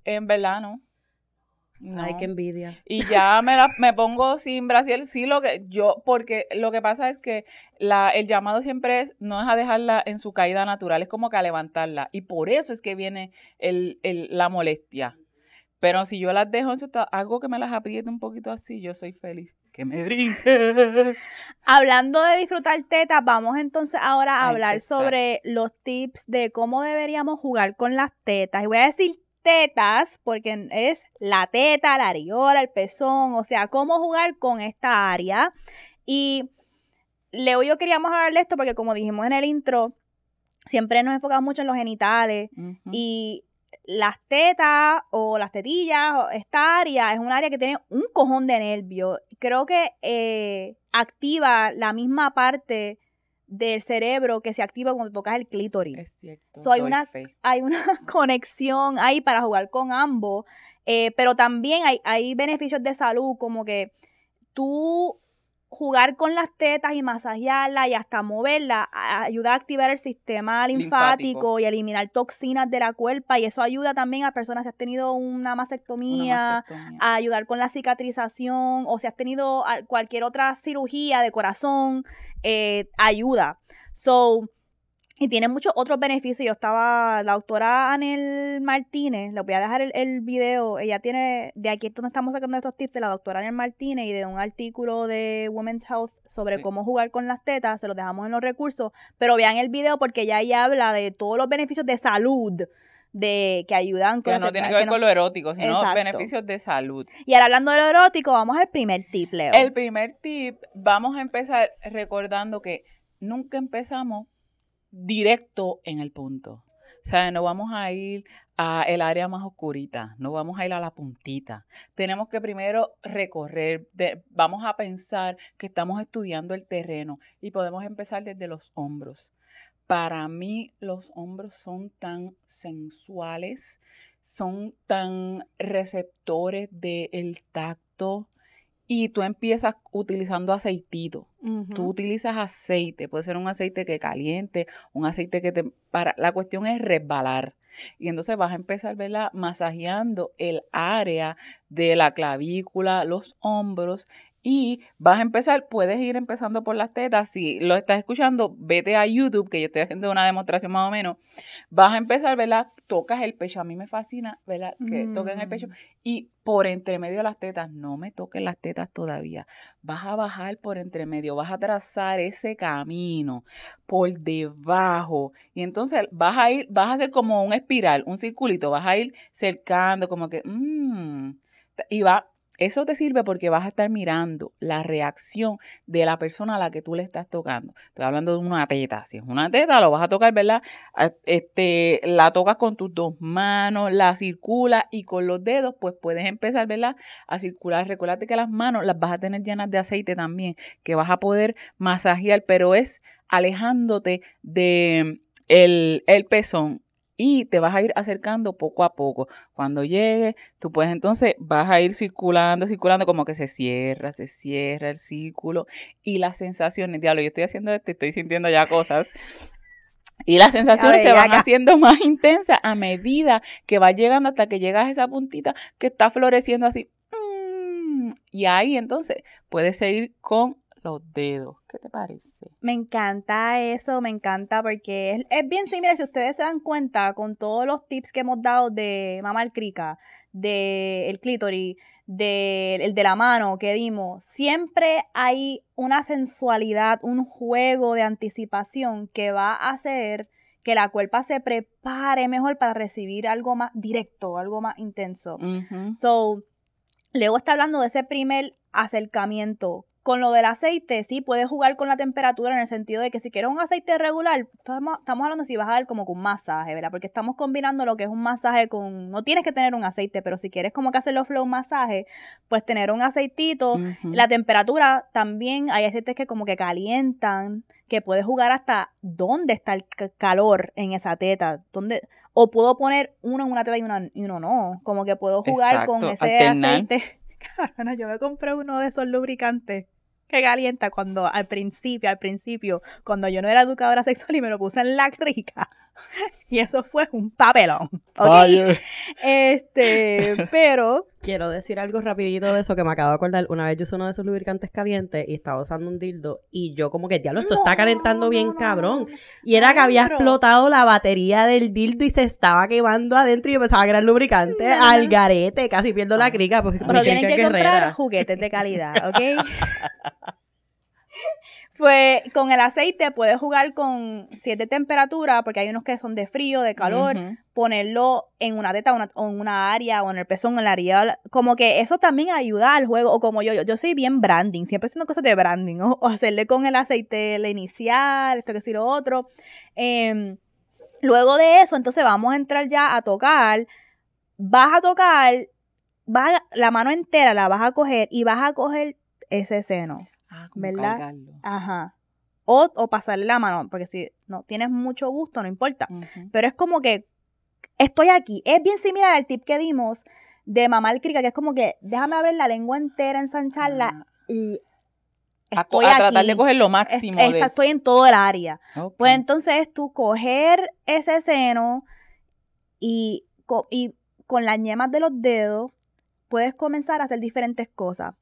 En verdad, no. No. Ay, qué envidia. Y ya me, la, me pongo sin brasier, sí lo que yo, porque lo que pasa es que la, el llamado siempre es, no es a dejarla en su caída natural, es como que a levantarla. Y por eso es que viene el, el, la molestia. Pero si yo las dejo en su algo que me las apriete un poquito así, yo soy feliz. Que me brinque. Hablando de disfrutar tetas, vamos entonces ahora a A hablar empezar. sobre los tips de cómo deberíamos jugar con las tetas. Y voy a decir tetas porque es la teta, la areola, el pezón, o sea, cómo jugar con esta área. Y Leo y yo queríamos hablar de esto porque como dijimos en el intro, siempre nos enfocamos mucho en los genitales y las tetas o las tetillas, o esta área es un área que tiene un cojón de nervio. Creo que eh, activa la misma parte del cerebro que se activa cuando tocas el clítoris. es cierto. So, hay una- fe. Hay una conexión ahí para jugar con ambos, eh, pero también hay, hay beneficios de salud como que tú jugar con las tetas y masajearla y hasta moverla ayuda a activar el sistema linfático, Linfático. y eliminar toxinas de la cuerpa y eso ayuda también a personas si has tenido una Una mastectomía, a ayudar con la cicatrización o si has tenido a- cualquier otra cirugía de corazón, eh, ayuda. So, y tiene muchos otros beneficios. Yo estaba, la doctora Anel Martínez, le voy a dejar el, el video, ella tiene, de aquí es donde estamos sacando estos tips de la doctora Anel Martínez y de un artículo de Women's Health sobre Sí. cómo jugar con las tetas, se los dejamos en los recursos, pero vean el video porque ella ahí habla de todos los beneficios de salud de que ayudan con que no tiene que ver con lo erótico, sino Exacto. beneficios de salud. y ahora hablando de lo erótico, vamos al primer tip, Leo. El primer tip, vamos a empezar recordando que nunca empezamos directo en el punto. O sea, no vamos a ir a el área más oscurita, no vamos a ir a la puntita. Tenemos que primero recorrer, de- vamos a pensar que estamos estudiando el terreno y podemos empezar desde los hombros. Para mí los hombros son tan sensuales, son tan receptores del tacto y tú empiezas utilizando aceitito. Tú utilizas aceite, puede ser un aceite que caliente, un aceite que te para la cuestión es resbalar. Y entonces vas a empezar, ¿verdad? Masajeando el área de la clavícula, los hombros y vas a empezar, puedes ir empezando por las tetas. Si lo estás escuchando, vete a YouTube, que yo estoy haciendo una demostración más o menos. Vas a empezar, ¿verdad? Tocas el pecho. A mí me fascina, ¿verdad? Que toquen el pecho. Mm. Y por entre medio de las tetas, no me toquen las tetas todavía. Vas a bajar por entre medio, vas a trazar ese camino por debajo. Y entonces vas a ir, vas a hacer como un espiral, un circulito, vas a ir cercando, como que, mmm, y va. Eso te sirve porque vas a estar mirando la reacción de la persona a la que tú le estás tocando. Estoy hablando de una teta. Si es una teta, lo vas a tocar, ¿verdad? A- Este, la tocas con tus dos manos, la circulas y con los dedos, pues puedes empezar, ¿verdad? A circular. Recuerda que las manos las vas a tener llenas de aceite también, que vas a poder masajear, pero es alejándote de el, el pezón y te vas a ir acercando poco a poco. Cuando llegue, tú puedes entonces, vas a ir circulando, circulando, como que se cierra, se cierra el círculo y las sensaciones, diablo, yo estoy haciendo esto, estoy sintiendo ya cosas. Y las sensaciones se van haciendo más intensas a medida que vas llegando hasta que llegas a esa puntita que está floreciendo así. Mm, Y ahí entonces puedes seguir con los dedos. ¿Qué te parece? Me encanta eso, me encanta porque es, es bien similar, si ustedes se dan cuenta, con todos los tips que hemos dado de mamar crica, de el clítoris, de, el de la mano que dimos, siempre hay una sensualidad, un juego de anticipación que va a hacer que la cuerpa se prepare mejor para recibir algo más directo, algo más intenso. Ujú. So, luego está hablando de ese primer acercamiento. Con lo del aceite, sí, puedes jugar con la temperatura en el sentido de que si quieres un aceite regular, estamos, estamos hablando si vas a dar como con un masaje, ¿verdad? Porque estamos combinando lo que es un masaje con, no tienes que tener un aceite, pero si quieres como que hacerlo flow masaje, pues tener un aceitito, la temperatura también, hay aceites que como que calientan, que puedes jugar hasta dónde está el ca- calor en esa teta, dónde, o puedo poner uno en una teta y, una, y uno no, como que puedo jugar con ese alternar. aceite. Cabrona, yo me compré uno de esos lubricantes que calienta cuando al principio, al principio, cuando yo no era educadora sexual y me lo puse en la rica. Y eso fue un papelón. ¿ok? Fire. Este, pero Quiero decir algo rapidito de eso que me acabo de acordar. Una vez yo usé uno de esos lubricantes calientes y estaba usando un dildo y yo como que, diablo, esto está No, calentando no, bien no, no, cabrón. Y era que había explotado la batería del dildo y se estaba quemando adentro y yo pensaba que era el lubricante al garete. Casi pierdo la crica porque Pero tienen que es comprar juguetes de calidad, ¿ok? pues con el aceite puedes jugar con siete temperaturas, porque hay unos que son de frío, de calor, ponerlo en una teta una- o en una área o en el pezón, en la área. Como que eso también ayuda al juego. O como yo, yo, yo soy bien branding, siempre haciendo cosas de branding. O, o hacerle con el aceite la inicial, esto que sí lo otro. Em, luego de eso, entonces vamos a entrar ya a tocar. Vas a tocar, vas a- la mano entera la vas a coger y vas a coger ese seno. ¿Verdad? cargarlo. Ajá. O, o pasarle la mano, porque si no tienes mucho gusto, no importa. Pero es como que estoy aquí. Es bien similar al tip que dimos de mamar crica, que es como que déjame abrir la lengua entera, ensancharla Ah, y a, estoy a aquí. tratar de coger lo Es- máximo de eso. estoy en todo el área. Pues entonces es tú coger ese seno y, y con las yemas de los dedos puedes comenzar a hacer diferentes cosas.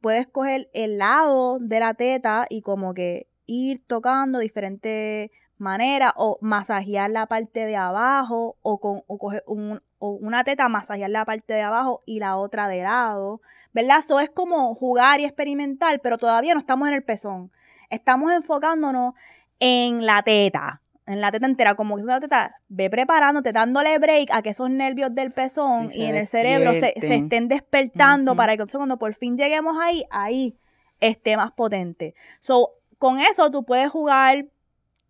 Puedes coger el lado de la teta y como que ir tocando diferentes maneras o masajear la parte de abajo o, con, o coger un- o una teta, masajear la parte de abajo y la otra de lado. ¿Verdad? Eso es como jugar y experimentar, pero todavía no estamos en el pezón. Estamos enfocándonos en la teta, en la teta entera, como que una teta, ve preparándote, dándole break a que esos nervios del pezón Sí, y en el cerebro se, se estén despertando para que cuando por fin lleguemos ahí, ahí esté más potente. So, con eso tú puedes jugar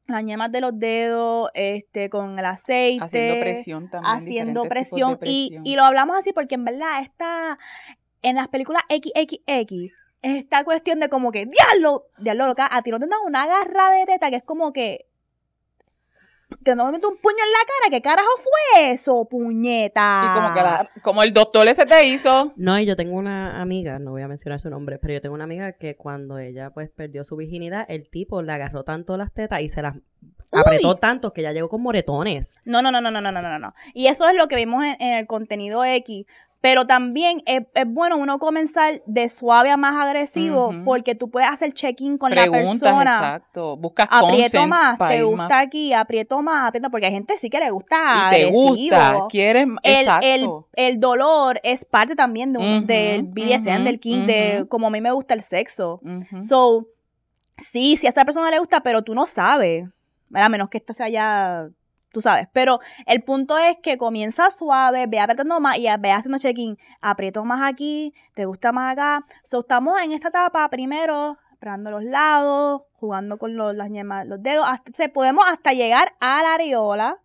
las yemas de los dedos, este, con el aceite. haciendo presión también. haciendo presión, Y, y lo hablamos así porque en verdad está en las películas XXX esta cuestión de como que diablo, diablo loca, a ti no te dan una garra de teta que es como que te ando metiendo un puño en la cara, ¿qué carajo fue eso, puñeta? Y como que como el doctor ese te hizo. No, y yo tengo una amiga, no voy a mencionar su nombre, pero yo tengo una amiga que cuando ella pues perdió su virginidad, el tipo le agarró tanto las tetas y se las apretó tanto que ya llegó con moretones. No, no, no, no, no, no, no, no. Y eso es lo que vimos en, en el contenido X, pero también es, es bueno uno comenzar de suave a más agresivo porque tú puedes hacer check-in con la persona. exacto. Buscas aprieto más, te gusta más- aquí, aprieto más, aprieto, porque hay gente sí que le gusta Y te agresivo. gusta, quieres, El, exacto. el dolor es parte también de un, Ujú, del BDSM, ujú, del kink, de como a mí me gusta el sexo. So, sí, si a esa persona le gusta, pero tú no sabes, a menos que esta sea ya, tú sabes. Pero el punto es que comienza suave, ve apretando más y ve haciendo check-in. Aprieto más aquí, te gusta más acá. So, estamos en esta etapa primero, apretando los lados, jugando con los, las yemas, los dedos. Hasta, se, podemos hasta llegar a la areola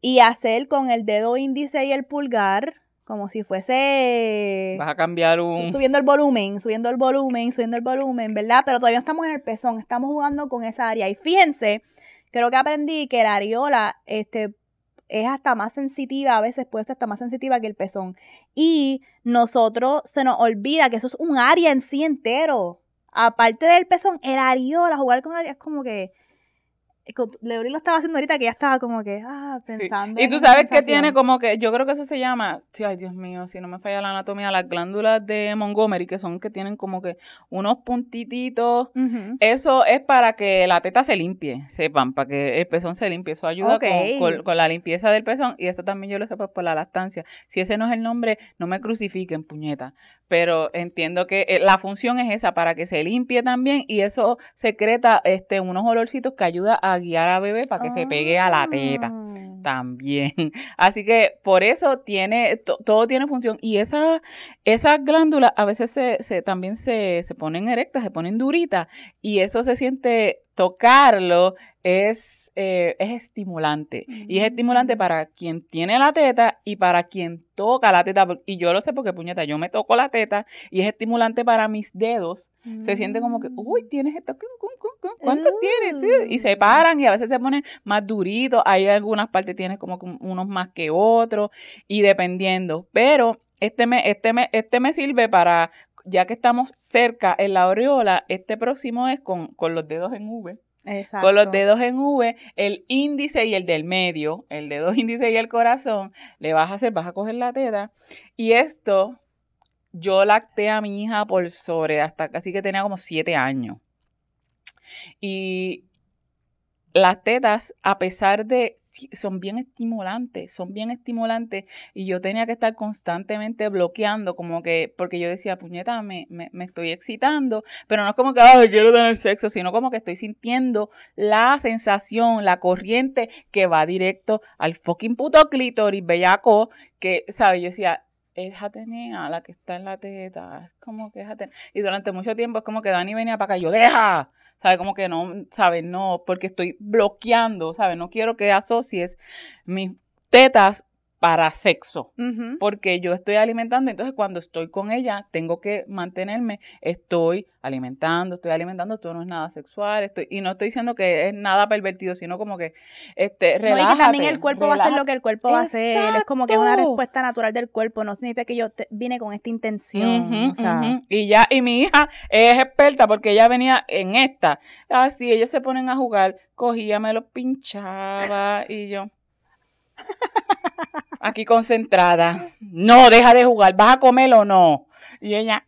y hacer con el dedo índice y el pulgar, como si fuese... Vas a cambiar un... Subiendo el volumen, subiendo el volumen, subiendo el volumen, ¿verdad? Pero todavía no estamos en el pezón, estamos jugando con esa área. Y fíjense, creo que aprendí que la areola este, es hasta más sensitiva, a veces puede ser hasta más sensitiva que el pezón. Y nosotros se nos olvida que eso es un área en sí entero. Aparte del pezón, el areola, jugar con área es como que... Leori lo estaba haciendo ahorita que ya estaba como que, ah, Sí. pensando. Y tú sabes que tiene como que, yo creo que eso se llama, sí, ay Dios mío, si no me falla la anatomía, las glándulas de Montgomery, que son que tienen como que unos puntititos. Eso es para que la teta se limpie, sepan, para que el pezón se limpie. Eso ayuda con, con- con la limpieza del pezón. Y esto también yo lo sé pues, por la lactancia. Si ese no es el nombre, no me crucifiquen, puñeta. Pero entiendo que eh, la función es esa, para que se limpie también. Y eso secreta este, unos olorcitos que ayuda a guiar a bebé para que se pegue a la teta. Ah. también. Así que por eso tiene, to- todo tiene función. Y esa, esas glándulas a veces se, se- también se, se ponen erectas, se ponen duritas. Y eso se siente, tocarlo es, eh, es estimulante. Y es estimulante Mm. para quien tiene la teta y para quien toca la teta. Y yo lo sé porque, puñeta, yo me toco la teta y es estimulante para mis dedos. Se siente como que, uy, tienes esto, ¿cuántos tienes? Y se Mm. paran y a veces se ponen más duritos. Hay algunas partes tienes como unos más que otros y dependiendo. Pero este me, este me, este me sirve para, ya que estamos cerca en la aureola, este próximo es con, con los dedos en V. Exacto. Con los dedos en V, el índice y el del medio, el dedo índice y el corazón, le vas a hacer, vas a coger la teta. Y esto, yo lacté a mi hija por sobre, hasta casi que tenía como siete años. Y las tetas, a pesar de, son bien estimulantes, son bien estimulantes. Y yo tenía que estar constantemente bloqueando, como que, porque yo decía, puñeta, me, me, me estoy excitando, pero no es como que, ay, quiero tener sexo, sino como que estoy sintiendo la sensación, la corriente que va directo al fucking puto clítoris bellaco, que, ¿sabes? Yo decía, es Atenea la que está en la teta, es como que es Atenea. Y durante mucho tiempo es como que Dani venía para acá, yo, deja, ¿sabes? Como que no, ¿sabes? No, porque estoy bloqueando, ¿sabes? No quiero que asocies mis tetas para sexo porque yo estoy alimentando, entonces cuando estoy con ella tengo que mantenerme, estoy alimentando, estoy alimentando, esto no es nada sexual, estoy, y no estoy diciendo que es nada pervertido, sino como que, este, No, y relájate. que también el cuerpo va a hacer lo que el cuerpo va a hacer. Es como que es una respuesta natural del cuerpo. No significa que yo te- vine con esta intención. O sea. Y ya, y mi hija es experta porque ella venía en esta. Así, ellos se ponen a jugar, cogía, me los pinchaba y yo. Aquí concentrada. No, deja de jugar, ¿vas a comer o no? Y ella,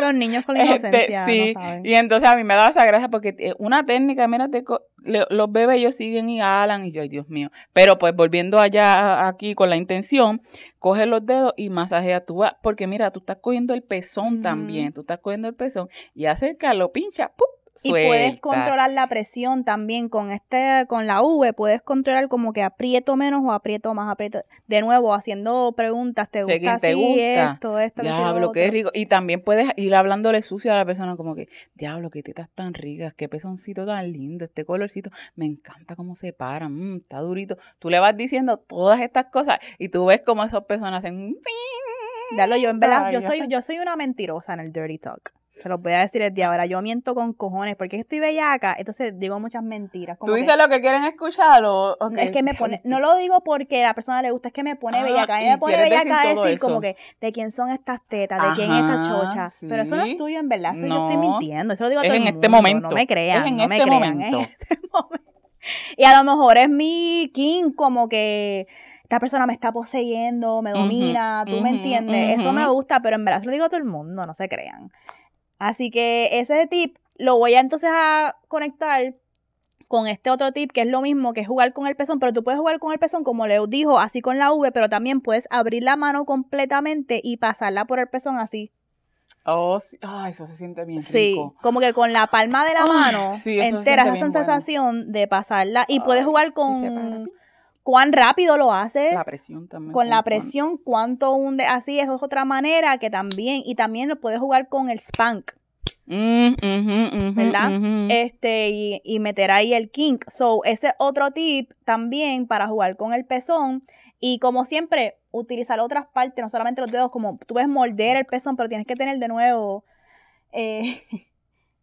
los niños con la Este, inocencia sí, no saben. y entonces a mí me daba esa gracia porque eh, una técnica, mira, te co- le- los bebés ellos siguen y alan y yo, ay Dios mío. Pero pues volviendo allá aquí con la intención, coge los dedos y masajea tú, porque mira, tú estás cogiendo el pezón también, tú estás cogiendo el pezón y acércalo, pincha, ¡pum! Y puedes controlar la presión también con este, con la V, puedes controlar como que aprieto menos o aprieto más, aprieto. De nuevo, haciendo preguntas, ¿te gusta te así, gusta. esto, esto, sí, Diablo, qué rico. Y también puedes ir hablándole sucio a la persona como que, diablo, qué tetas tan ricas, qué pezoncito tan lindo, este colorcito, me encanta cómo se paran, mm, está durito. Tú le vas diciendo todas estas cosas y tú ves cómo esas personas hacen... Diablo, yo en verdad, yo soy, yo soy una mentirosa en el dirty talk. Se los voy a decir desde ahora. Yo miento con cojones porque estoy bellaca, entonces digo muchas mentiras. como ¿Tú que- dices lo que quieren escuchar o...? ok, es que me pone, este- no lo digo porque a la persona le gusta, es que me pone Ah, bellaca. A mí y me pone decir bellaca decir eso. como que de quién son estas tetas, de quién es esta chocha. Pero eso no es tuyo en verdad, eso yo estoy mintiendo. Eso lo digo a Es todo el en este mundo, momento. No me crean, Es en no me este crean. momento. Es en este momento. Y a lo mejor es mi king como que esta persona me está poseyendo, me domina, tú me entiendes. Eso me gusta, pero en verdad se lo digo a todo el mundo, no se crean. Así que ese tip lo voy a entonces a conectar con este otro tip que es lo mismo que jugar con el pezón, pero tú puedes jugar con el pezón como Leo dijo, así con la V, pero también puedes abrir la mano completamente y pasarla por el pezón así. Oh, sí. Ay, eso se siente bien Sí, rico. como que con la palma de la mano sí, entera esa bueno. sensación de pasarla y puedes jugar y se para, con cuán rápido lo hace. La presión también. con la presión, cuánto hunde, así, eso es otra manera que también, y también lo puedes jugar con el spank, Mm, ¿Verdad? este, y, y meter ahí el kink. So, ese es otro tip también para jugar con el pezón. Y como siempre, utilizar otras partes, no solamente los dedos, como tú ves morder el pezón, pero tienes que tener de nuevo eh,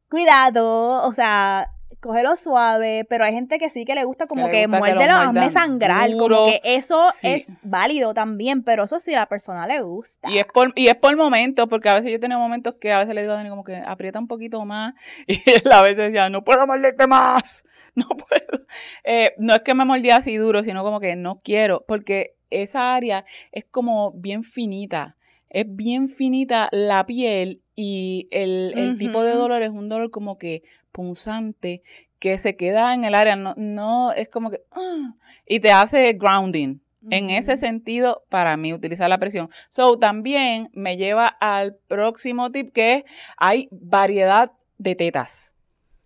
cuidado, o sea, cógelo suave, pero hay gente que sí que le gusta como que, gusta que muérdelo, hazme sangrar, duro. como que eso Sí. es válido también, pero eso sí a la persona le gusta. Y es por, y es por momentos, porque a veces yo tengo momentos que a veces le digo a Dani como que aprieta un poquito más. Y él a veces decía, no puedo morderte más. No puedo. Eh, no es que me mordía así duro, sino como que no quiero, porque esa área es como bien finita. Es bien finita la piel y el, el tipo de dolor es un dolor como que punzante que se queda en el área, no, no es como que, ah, y te hace grounding. En ese sentido, para mí, utilizar la presión. So, también me lleva al próximo tip que es, hay variedad de tetas.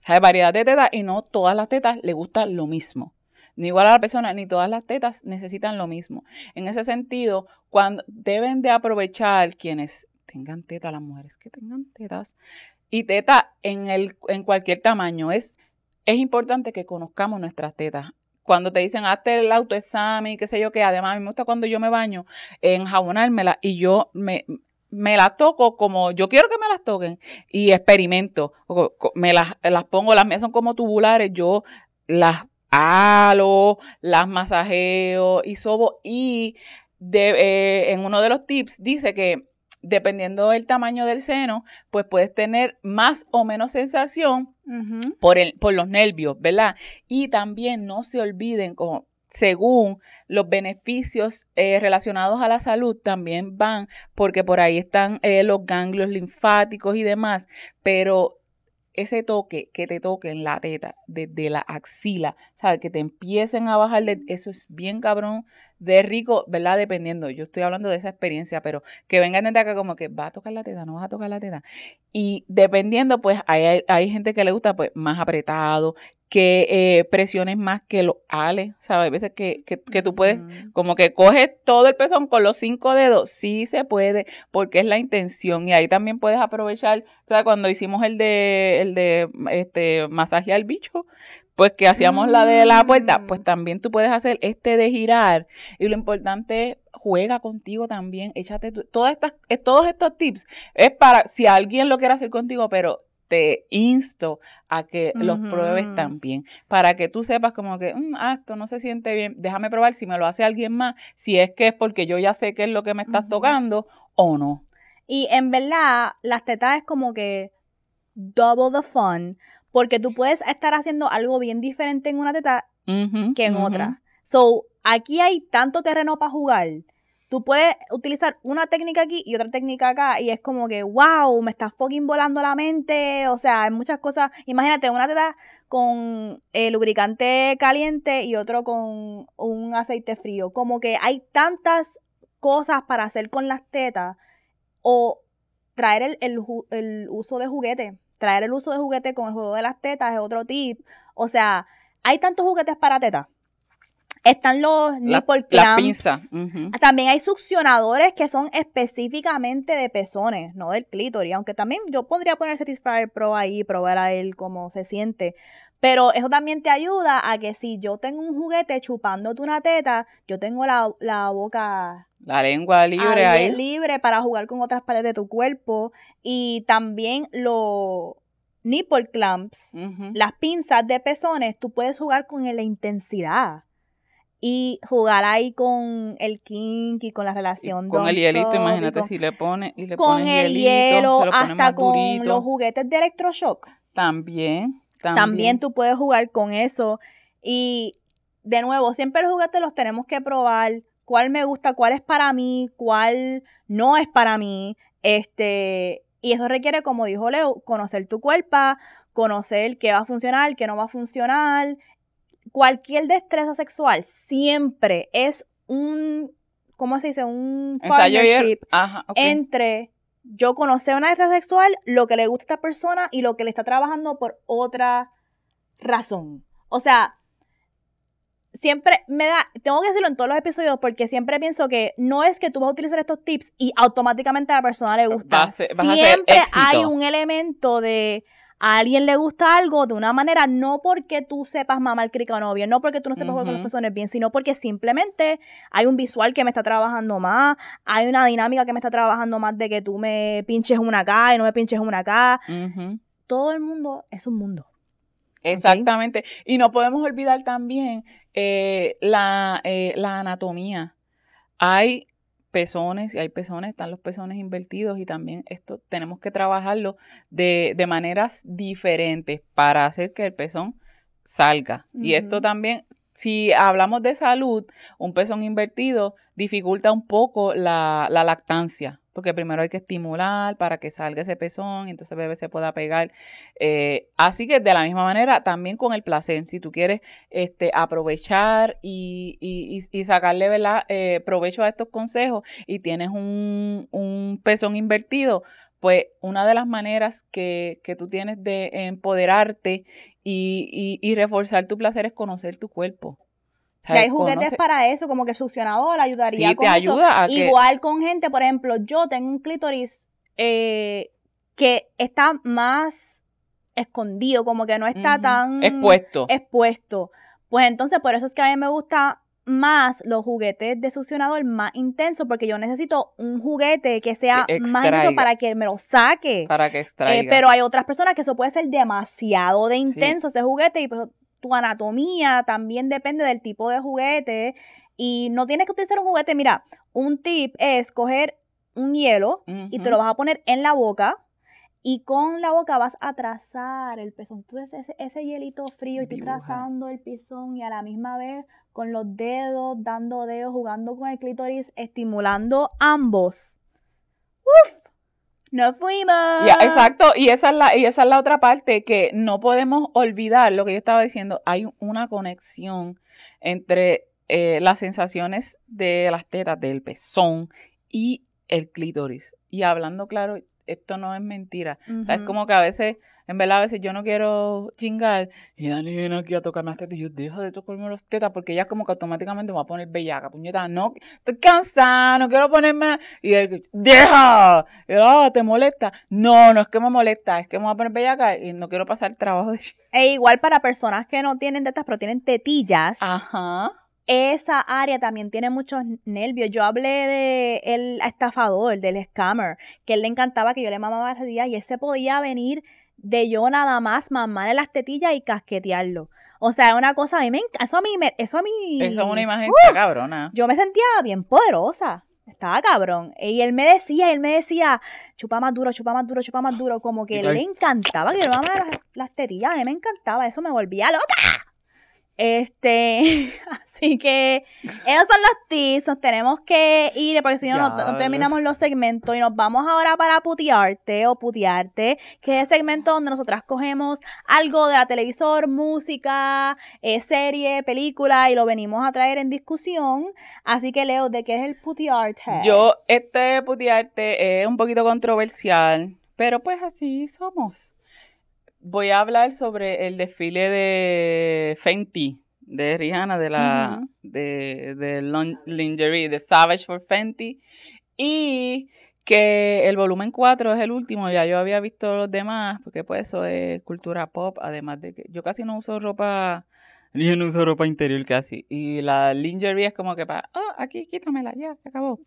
Hay variedad de tetas y no todas las tetas le gusta lo mismo. ni igual a la persona, ni todas las tetas necesitan lo mismo. En ese sentido, cuando deben de aprovechar quienes tengan tetas, las mujeres que tengan tetas, y teta en, el, en cualquier tamaño, es, es importante que conozcamos nuestras tetas cuando te dicen hazte el autoexamen, qué sé yo qué, además a mí me gusta cuando yo me baño, enjabonármela y yo me, me las toco como yo quiero que me las toquen y experimento. Me las, las pongo, las mías son como tubulares, yo las halo, las masajeo y sobo. Y de, eh, en uno de los tips dice que dependiendo del tamaño del seno, pues puedes tener más o menos sensación por, el, por los nervios, ¿verdad? Y también no se olviden, como según los beneficios eh, relacionados a la salud también van, porque por ahí están eh, los ganglios linfáticos y demás, pero ese toque que te toque en la teta, desde la axila, ¿sabes? Que te empiecen a bajar, de, eso es bien cabrón, de rico, ¿verdad? Dependiendo, yo estoy hablando de esa experiencia, pero que vengan de acá como que va a tocar la teta, no vas a tocar la teta. Y dependiendo, pues hay, hay gente que le gusta pues más apretado, que eh, presiones más que los ales, ¿sabes? A veces que, que, tú puedes, como que coges todo el pezón con los cinco dedos, sí se puede, porque es la intención, y ahí también puedes aprovechar, ¿sabes? Cuando hicimos el de, el de, este, masaje al bicho, pues que hacíamos la de la puerta, pues mm. también tú puedes hacer este de girar, y lo importante es, juega contigo también, échate todas estas, eh, todos estos tips, es para, si alguien lo quiere hacer contigo, pero te insto a que los pruebes también, para que tú sepas como que, mm, ah, esto no se siente bien, déjame probar si me lo hace alguien más, si es que es porque yo ya sé qué es lo que me estás tocando o no. Y en verdad, las tetas es como que double the fun, porque tú puedes estar haciendo algo bien diferente en una teta que en otra. So, aquí hay tanto terreno para jugar tú puedes utilizar una técnica aquí y otra técnica acá y es como que, wow, me está fucking volando la mente, o sea, hay muchas cosas, imagínate una teta con el lubricante caliente y otro con un aceite frío, como que hay tantas cosas para hacer con las tetas o traer el, el uso de juguete, traer el uso de juguete con el juego de las tetas es otro tip, o sea, hay tantos juguetes para tetas están los nipple clamps. También hay succionadores que son específicamente de pezones, no del clítoris. Aunque también yo podría poner Satisfyer Pro ahí y probar a él cómo se siente. Pero eso también te ayuda a que si yo tengo un juguete chupándote una teta, yo tengo la, boca la lengua libre ahí. libre para jugar con otras partes de tu cuerpo. Y también los nipple clamps, las pinzas de pezones, tú puedes jugar con la intensidad y jugar ahí con el kink y con la relación con el hielito imagínate si le pone y le con el hielo hasta con los juguetes de electroshock. También, también. También tú puedes jugar con eso. Y de nuevo siempre los juguetes los tenemos que probar. Cuál me gusta cuál es para mí cuál no es para mí este y eso requiere como dijo Leo conocer tu cuerpo conocer qué va a funcionar qué no va a funcionar cualquier destreza sexual siempre es un, ¿cómo se dice? Un partnership entre yo conocer una destreza sexual, lo que le gusta a esta persona y lo que le está trabajando por otra razón. O sea, siempre me da, tengo que decirlo en todos los episodios porque siempre pienso que no es que tú vas a utilizar estos tips y automáticamente a la persona le gusta. siempre hay un elemento de a alguien le gusta algo de una manera, no porque tú sepas mamar crica o no bien, no porque tú no sepas jugar con las personas bien, sino porque simplemente hay un visual que me está trabajando más, hay una dinámica que me está trabajando más de que tú me pinches una acá y no me pinches una acá. Todo el mundo es un mundo. Exactamente. Y no podemos olvidar también eh, la, eh, la anatomía. Hay pezones, y hay pezones, están los pezones invertidos y también esto tenemos que trabajarlo de, de maneras diferentes para hacer que el pezón salga. Y esto también, si hablamos de salud, un pezón invertido dificulta un poco la, la lactancia porque primero hay que estimular para que salga ese pezón y entonces el bebé se pueda pegar. Eh, así que de la misma manera, también con el placer, si tú quieres este, aprovechar y, y, sacarle eh, provecho a estos consejos y tienes un, un pezón invertido, pues una de las maneras que, que tú tienes de empoderarte y, y, reforzar tu placer es conocer tu cuerpo. Que hay juguetes conoce- para eso, como que el succionador ayudaría Sí, con te eso. ayuda a que... Igual con gente, por ejemplo, yo tengo un clítoris eh, que está más escondido, como que no está tan Expuesto. expuesto. Pues entonces, por eso es que a mí me gusta más los juguetes de succionador más intensos, porque yo necesito un juguete que sea Que más intenso para que me lo saque. para que Eh, extraiga. pero hay otras personas que eso puede ser demasiado de intenso ese juguete y pues, tu anatomía también depende del tipo de juguete y no tienes que utilizar un juguete. Mira, un tip es coger un hielo y te lo vas a poner en la boca y con la boca vas a trazar el pezón. Tú ves ese, ese hielito frío y tú Dibuja. trazando el pezón y a la misma vez con los dedos, dando dedos, jugando con el clítoris, estimulando ambos. ¡Uf! ¡Nos fuimos! Ya, exacto, y esa, es la, y esa es la otra parte que no podemos olvidar lo que yo estaba diciendo. Hay una conexión entre eh, las sensaciones de las tetas, del pezón y el clítoris. Y hablando claro, esto no es mentira. O sea, es como que a veces, en verdad, a veces yo no quiero chingar y Dani viene aquí a tocarme las tetas y yo dejo de tocarme las tetas porque ella como que automáticamente me va a poner bellaca, puñeta, no, estoy cansada, no quiero ponerme y él, deja, y yo, "Ah, te molesta, no, no es que me molesta, es que me va a poner bellaca y no quiero pasar trabajo de E igual para personas que no tienen tetas, pero tienen tetillas, Ajá. Esa área también tiene muchos nervios. Yo hablé de el estafador, del scammer, que él le encantaba que yo le mamaba las tetillas y él se podía venir de yo nada más mamarle las tetillas y casquetearlo. O sea, es una cosa, a mí me eso a mí, me, eso a mí... Eso es una imagen ¡Uh! cabrona. yo me sentía bien poderosa. Estaba cabrón. Y él me decía, él me decía, chupa más duro, chupa más duro, chupa más duro. Como que él le encantaba que yo le mamara las, las tetillas. A mí me encantaba. Eso me volvía loca. Este, así que esos son los tips. Nos tenemos que ir porque si no, no, terminamos los segmentos. Y nos vamos ahora para putearte o putearte, que es el segmento donde nosotras cogemos algo de la televisor, música, eh, serie, película y lo venimos a traer en discusión. Así que, Leo, ¿de qué es el putearte? Yo, este putearte es un poquito controversial, pero pues así somos. Voy a hablar sobre el desfile de Fenty, de Rihanna, de la de, de lin- lingerie, de Savage for Fenty. Y que el volumen 4 es el último, ya yo había visto los demás, porque pues eso es cultura pop, además de que yo casi no uso ropa, yo no uso ropa interior casi, y la lingerie es como que para, oh, aquí quítamela, ya, se acabó.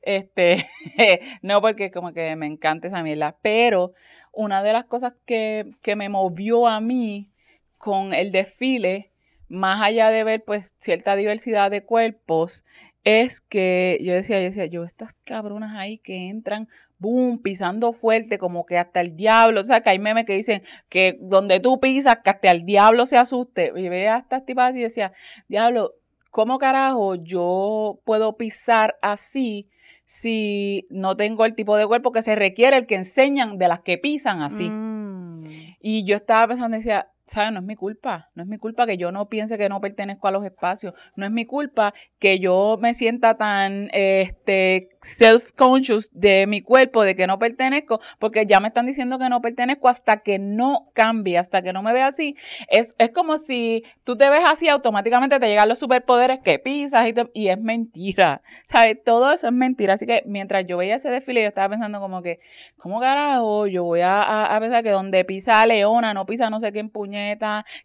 Este, no porque como que me encanta esa mierda, pero una de las cosas que, que me movió a mí con el desfile, más allá de ver pues cierta diversidad de cuerpos, es que yo decía, yo decía, yo estas cabronas ahí que entran, boom, pisando fuerte, como que hasta el diablo, o sea, que hay memes que dicen que donde tú pisas, que hasta el diablo se asuste. Y veía a estas tipas y decía, diablo, ¿cómo carajo yo puedo pisar así si no tengo el tipo de cuerpo que se requiere, el que enseñan de las que pisan así? Mm. Y yo estaba pensando, decía, ¿sabes? No es mi culpa. No es mi culpa que yo no piense que no pertenezco a los espacios. No es mi culpa que yo me sienta tan este, self-conscious de mi cuerpo, de que no pertenezco, porque ya me están diciendo que no pertenezco hasta que no cambie, hasta que no me vea así. Es, es como si tú te ves así, automáticamente te llegan los superpoderes que pisas y, y es mentira. ¿Sabes? Todo eso es mentira. Así que mientras yo veía ese desfile, yo estaba pensando como que, ¿cómo carajo? Yo voy a, a, pensar que donde pisa Leona, no pisa no sé quién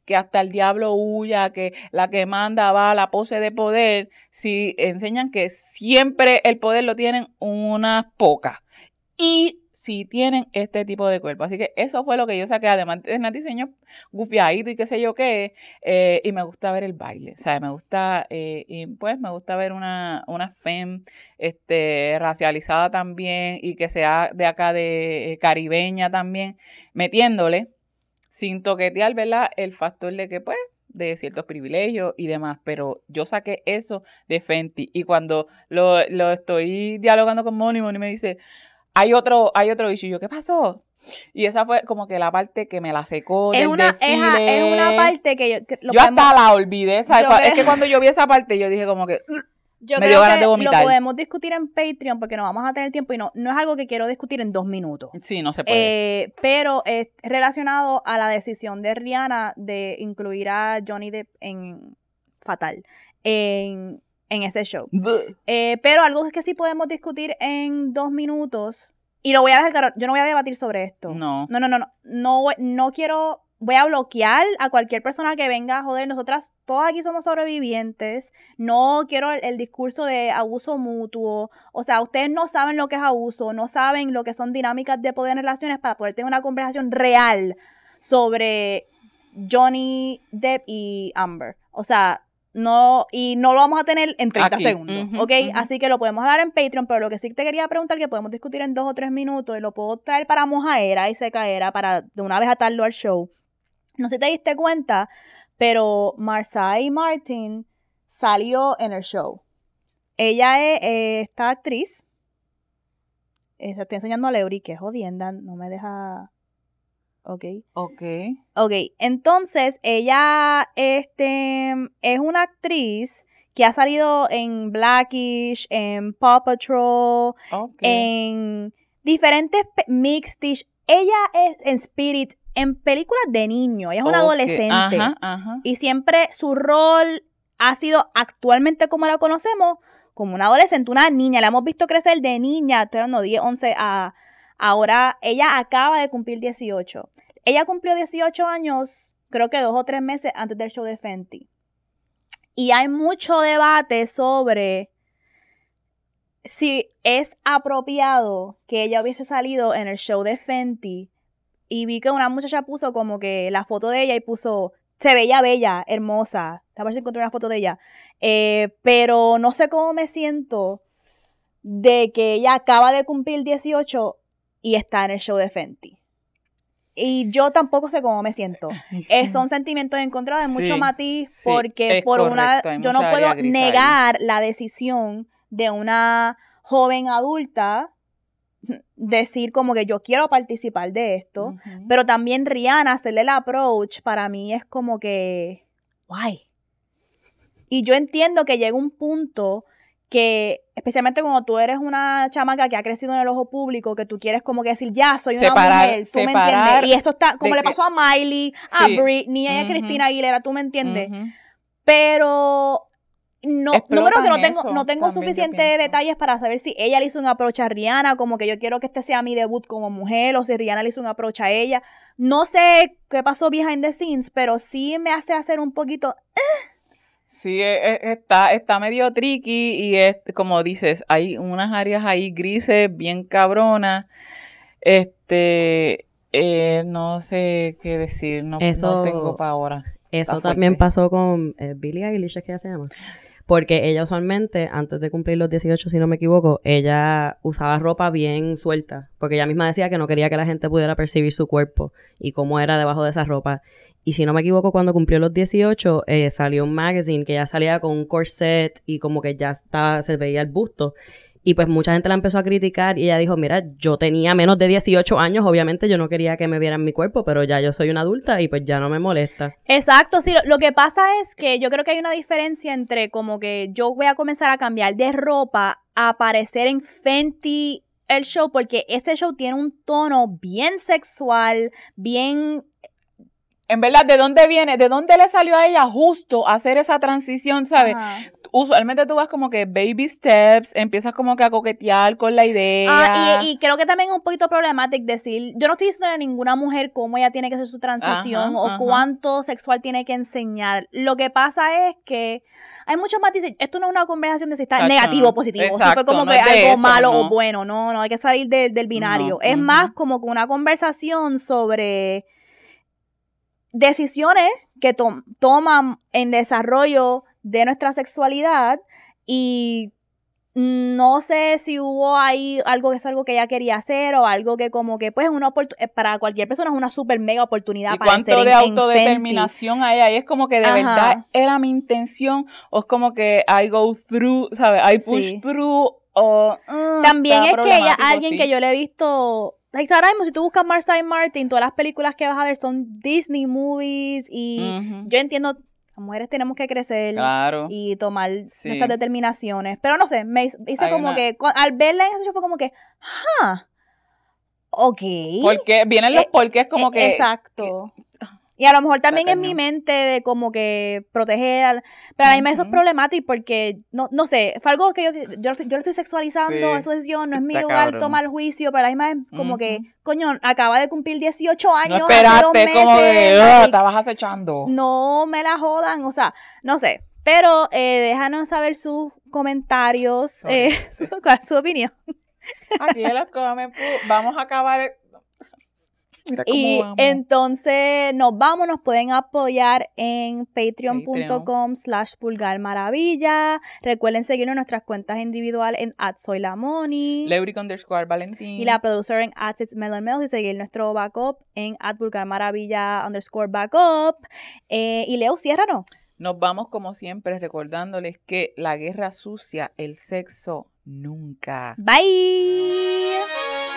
que hasta el diablo huya, que la que manda va a la pose de poder, si enseñan que siempre el poder lo tienen unas pocas. Y si tienen este tipo de cuerpo. Así que eso fue lo que yo saqué, además de el diseño gufiadito y qué sé yo qué, eh, y me gusta ver el baile, o sea, me gusta, eh, y pues me gusta ver una, una femme este, racializada también y que sea de acá de eh, caribeña también, metiéndole, sin toquetear, ¿verdad? El factor de que pues de ciertos privilegios y demás, pero yo saqué eso de Fenty y cuando lo, lo estoy dialogando con Moni, Moni me dice, hay otro, hay otro issue, Y yo, ¿qué pasó? Y esa fue como que la parte que me la secó Es del una, es, desfile. es una parte que yo, que lo yo podemos- hasta la olvidé, ¿sabes? Es que cuando yo vi esa parte, yo dije como que, yo me creo dio ganas que de lo podemos discutir en Patreon porque no vamos a tener tiempo y no, no es algo que quiero discutir en dos minutos. sí, no se puede. Eh, pero es relacionado a la decisión de Rihanna de incluir a Johnny Depp en fatal en, en ese show. Eh, pero algo que sí podemos discutir en dos minutos, y lo voy a dejar claro, yo no voy a debatir sobre esto. No. No, no, no, no, no, no quiero, voy a bloquear a cualquier persona que venga a joder. Nosotras todas aquí somos sobrevivientes. No quiero el, el discurso de abuso mutuo. O sea, ustedes no saben lo que es abuso, no saben lo que son dinámicas de poder en relaciones para poder tener una conversación real sobre Johnny Depp y Amber. O sea, no, y no lo vamos a tener en 30 Aquí. segundos, ¿ok? Así que lo podemos hablar en Patreon, pero lo que sí te quería preguntar, que podemos discutir en dos o tres minutos, y lo puedo traer para mojaera y secaera para de una vez atarlo al show. No sé si te diste cuenta, pero Marsai Martin salió en el show. Ella es eh, esta actriz. Eh, estoy enseñando a Leury, que es jodienda, no me deja... Ok. Ok. Ok, entonces ella este, es una actriz que ha salido en Blackish, en Paw Patrol, en diferentes Mixedish. Ella es en Spirit, en películas de niño. Ella es una adolescente. Ajá, ajá. Y siempre su rol ha sido actualmente como la conocemos, como una adolescente, una niña. La hemos visto crecer de niña, estoy hablando 10, 11 a ahora. Ella acaba de cumplir 18. Ella cumplió 18 años, creo que dos o tres meses antes del show de Fenty. Y hay mucho debate sobre si es apropiado que ella hubiese salido en el show de Fenty. Y vi que una muchacha puso como que la foto de ella y puso, se veía bella, hermosa. Ver si encontré una foto de ella. Eh, pero no sé cómo me siento de que ella acaba de cumplir 18 y está en el show de Fenty. Y yo tampoco sé cómo me siento. Eh, son sentimientos encontrados de mucho Sí, matiz porque por una correcto, hay yo no puedo ahí. negar la decisión de una joven adulta decir como que yo quiero participar de esto, pero también Rihanna hacerle el approach para mí es como que guay. Y yo entiendo que llega un punto que, especialmente cuando tú eres una chamaca que ha crecido en el ojo público, que tú quieres como que decir, ya, soy una mujer, tú me entiendes. Y eso está, como le pasó a Miley, a Sí. Britney, a. Cristina Aguilera, tú me entiendes. No, no, número que no tengo, eso, no tengo suficientes detalles para saber si ella le hizo un approach a Rihanna, como que yo quiero que este sea mi debut como mujer, o si Rihanna le hizo un approach a ella. No sé qué pasó behind the scenes, pero sí me hace hacer un poquito. Sí, e- e- está, está medio tricky y es, como dices, hay unas áreas ahí grises, bien cabronas. Este, eh, no sé qué decir, no, no Eso- tengo para ahora. Eso también pasó con eh, Billie Eilish, ¿es que ella se llama? Porque ella usualmente, antes de cumplir los 18, si no me equivoco, ella usaba ropa bien suelta. Porque ella misma decía que no quería que la gente pudiera percibir su cuerpo y cómo era debajo de esa ropa. Y si no me equivoco, cuando cumplió los 18, eh, salió un magazine que ya salía con un corset y como que ya estaba, se veía el busto. Y pues mucha gente la empezó a criticar y ella dijo, mira, yo tenía menos de 18 años, obviamente yo no quería que me vieran mi cuerpo, pero ya yo soy una adulta y pues ya no me molesta. Exacto, sí, lo, lo que pasa es que yo creo que hay una diferencia entre como que yo voy a comenzar a cambiar de ropa a aparecer en Fenty el show, porque ese show tiene un tono bien sexual, bien En verdad, ¿de dónde viene? ¿De dónde le salió a ella justo hacer esa transición, sabes? Ajá. Usualmente tú vas como que baby steps, empiezas como que a coquetear con la idea. Ah, y, y creo que también es un poquito problemático decir, yo no estoy diciendo a ninguna mujer cómo ella tiene que hacer su transición Ajá, o ajá. cuánto sexual tiene que enseñar. Lo que pasa es que hay muchos matices. Esto no es una conversación de si está negativo o positivo. si fue exacto, como no que es de algo eso, malo no. o bueno. No, no hay que salir de- del binario. No, es más como que una conversación sobre decisiones que to- toman en desarrollo de nuestra sexualidad y no sé si hubo ahí algo que es algo que ella quería hacer o algo que como que pues una eh, para cualquier persona es una super mega oportunidad ¿Y para cuánto de autodeterminación hay ahí? Es como que de Ajá. verdad era mi intención o es como que I go through, ¿sabes? I push Sí. through o... mm, También es que ella, alguien sí. que yo le he visto, ahora mismo si tú buscas Marsai Martin, todas las películas que vas a ver son Disney movies y yo entiendo, las mujeres tenemos que crecer Claro. y tomar Sí. nuestras determinaciones, pero no sé, me hice Hay como una- que, al verla en show fue como que, ah, ok. Porque vienen los Eh, porqués como Eh, que... Exacto. Y a lo mejor también en mi mente de como que proteger, al- pero a mí me eso es problemático porque, no, no sé, fue algo que yo, yo, yo lo estoy sexualizando, Sí, eso es decisión, no es mi lugar cabrón. tomar juicio, pero a misma vez como que, Ujú. coño, acaba de cumplir 18 No años, dos esperaste como de, meses, "Ah, like, estabas acechando. no me la jodan, o sea, no sé. Pero eh, déjanos saber sus comentarios, eh, es su opinión. Aquí los vamos a acabar. El- Mira cómo Y vamos. entonces nos vamos, nos pueden apoyar en patreon.com slash maravilla. Recuerden seguirnos en nuestras cuentas individuales en @soylamoni Leuric underscore Valentín. y la producer en @melonmels y seguir nuestro backup en @pulgarmaravilla underscore backup. Eh, y Leo, ciérranos. Nos vamos como siempre recordándoles que la guerra sucia, el sexo nunca. Bye.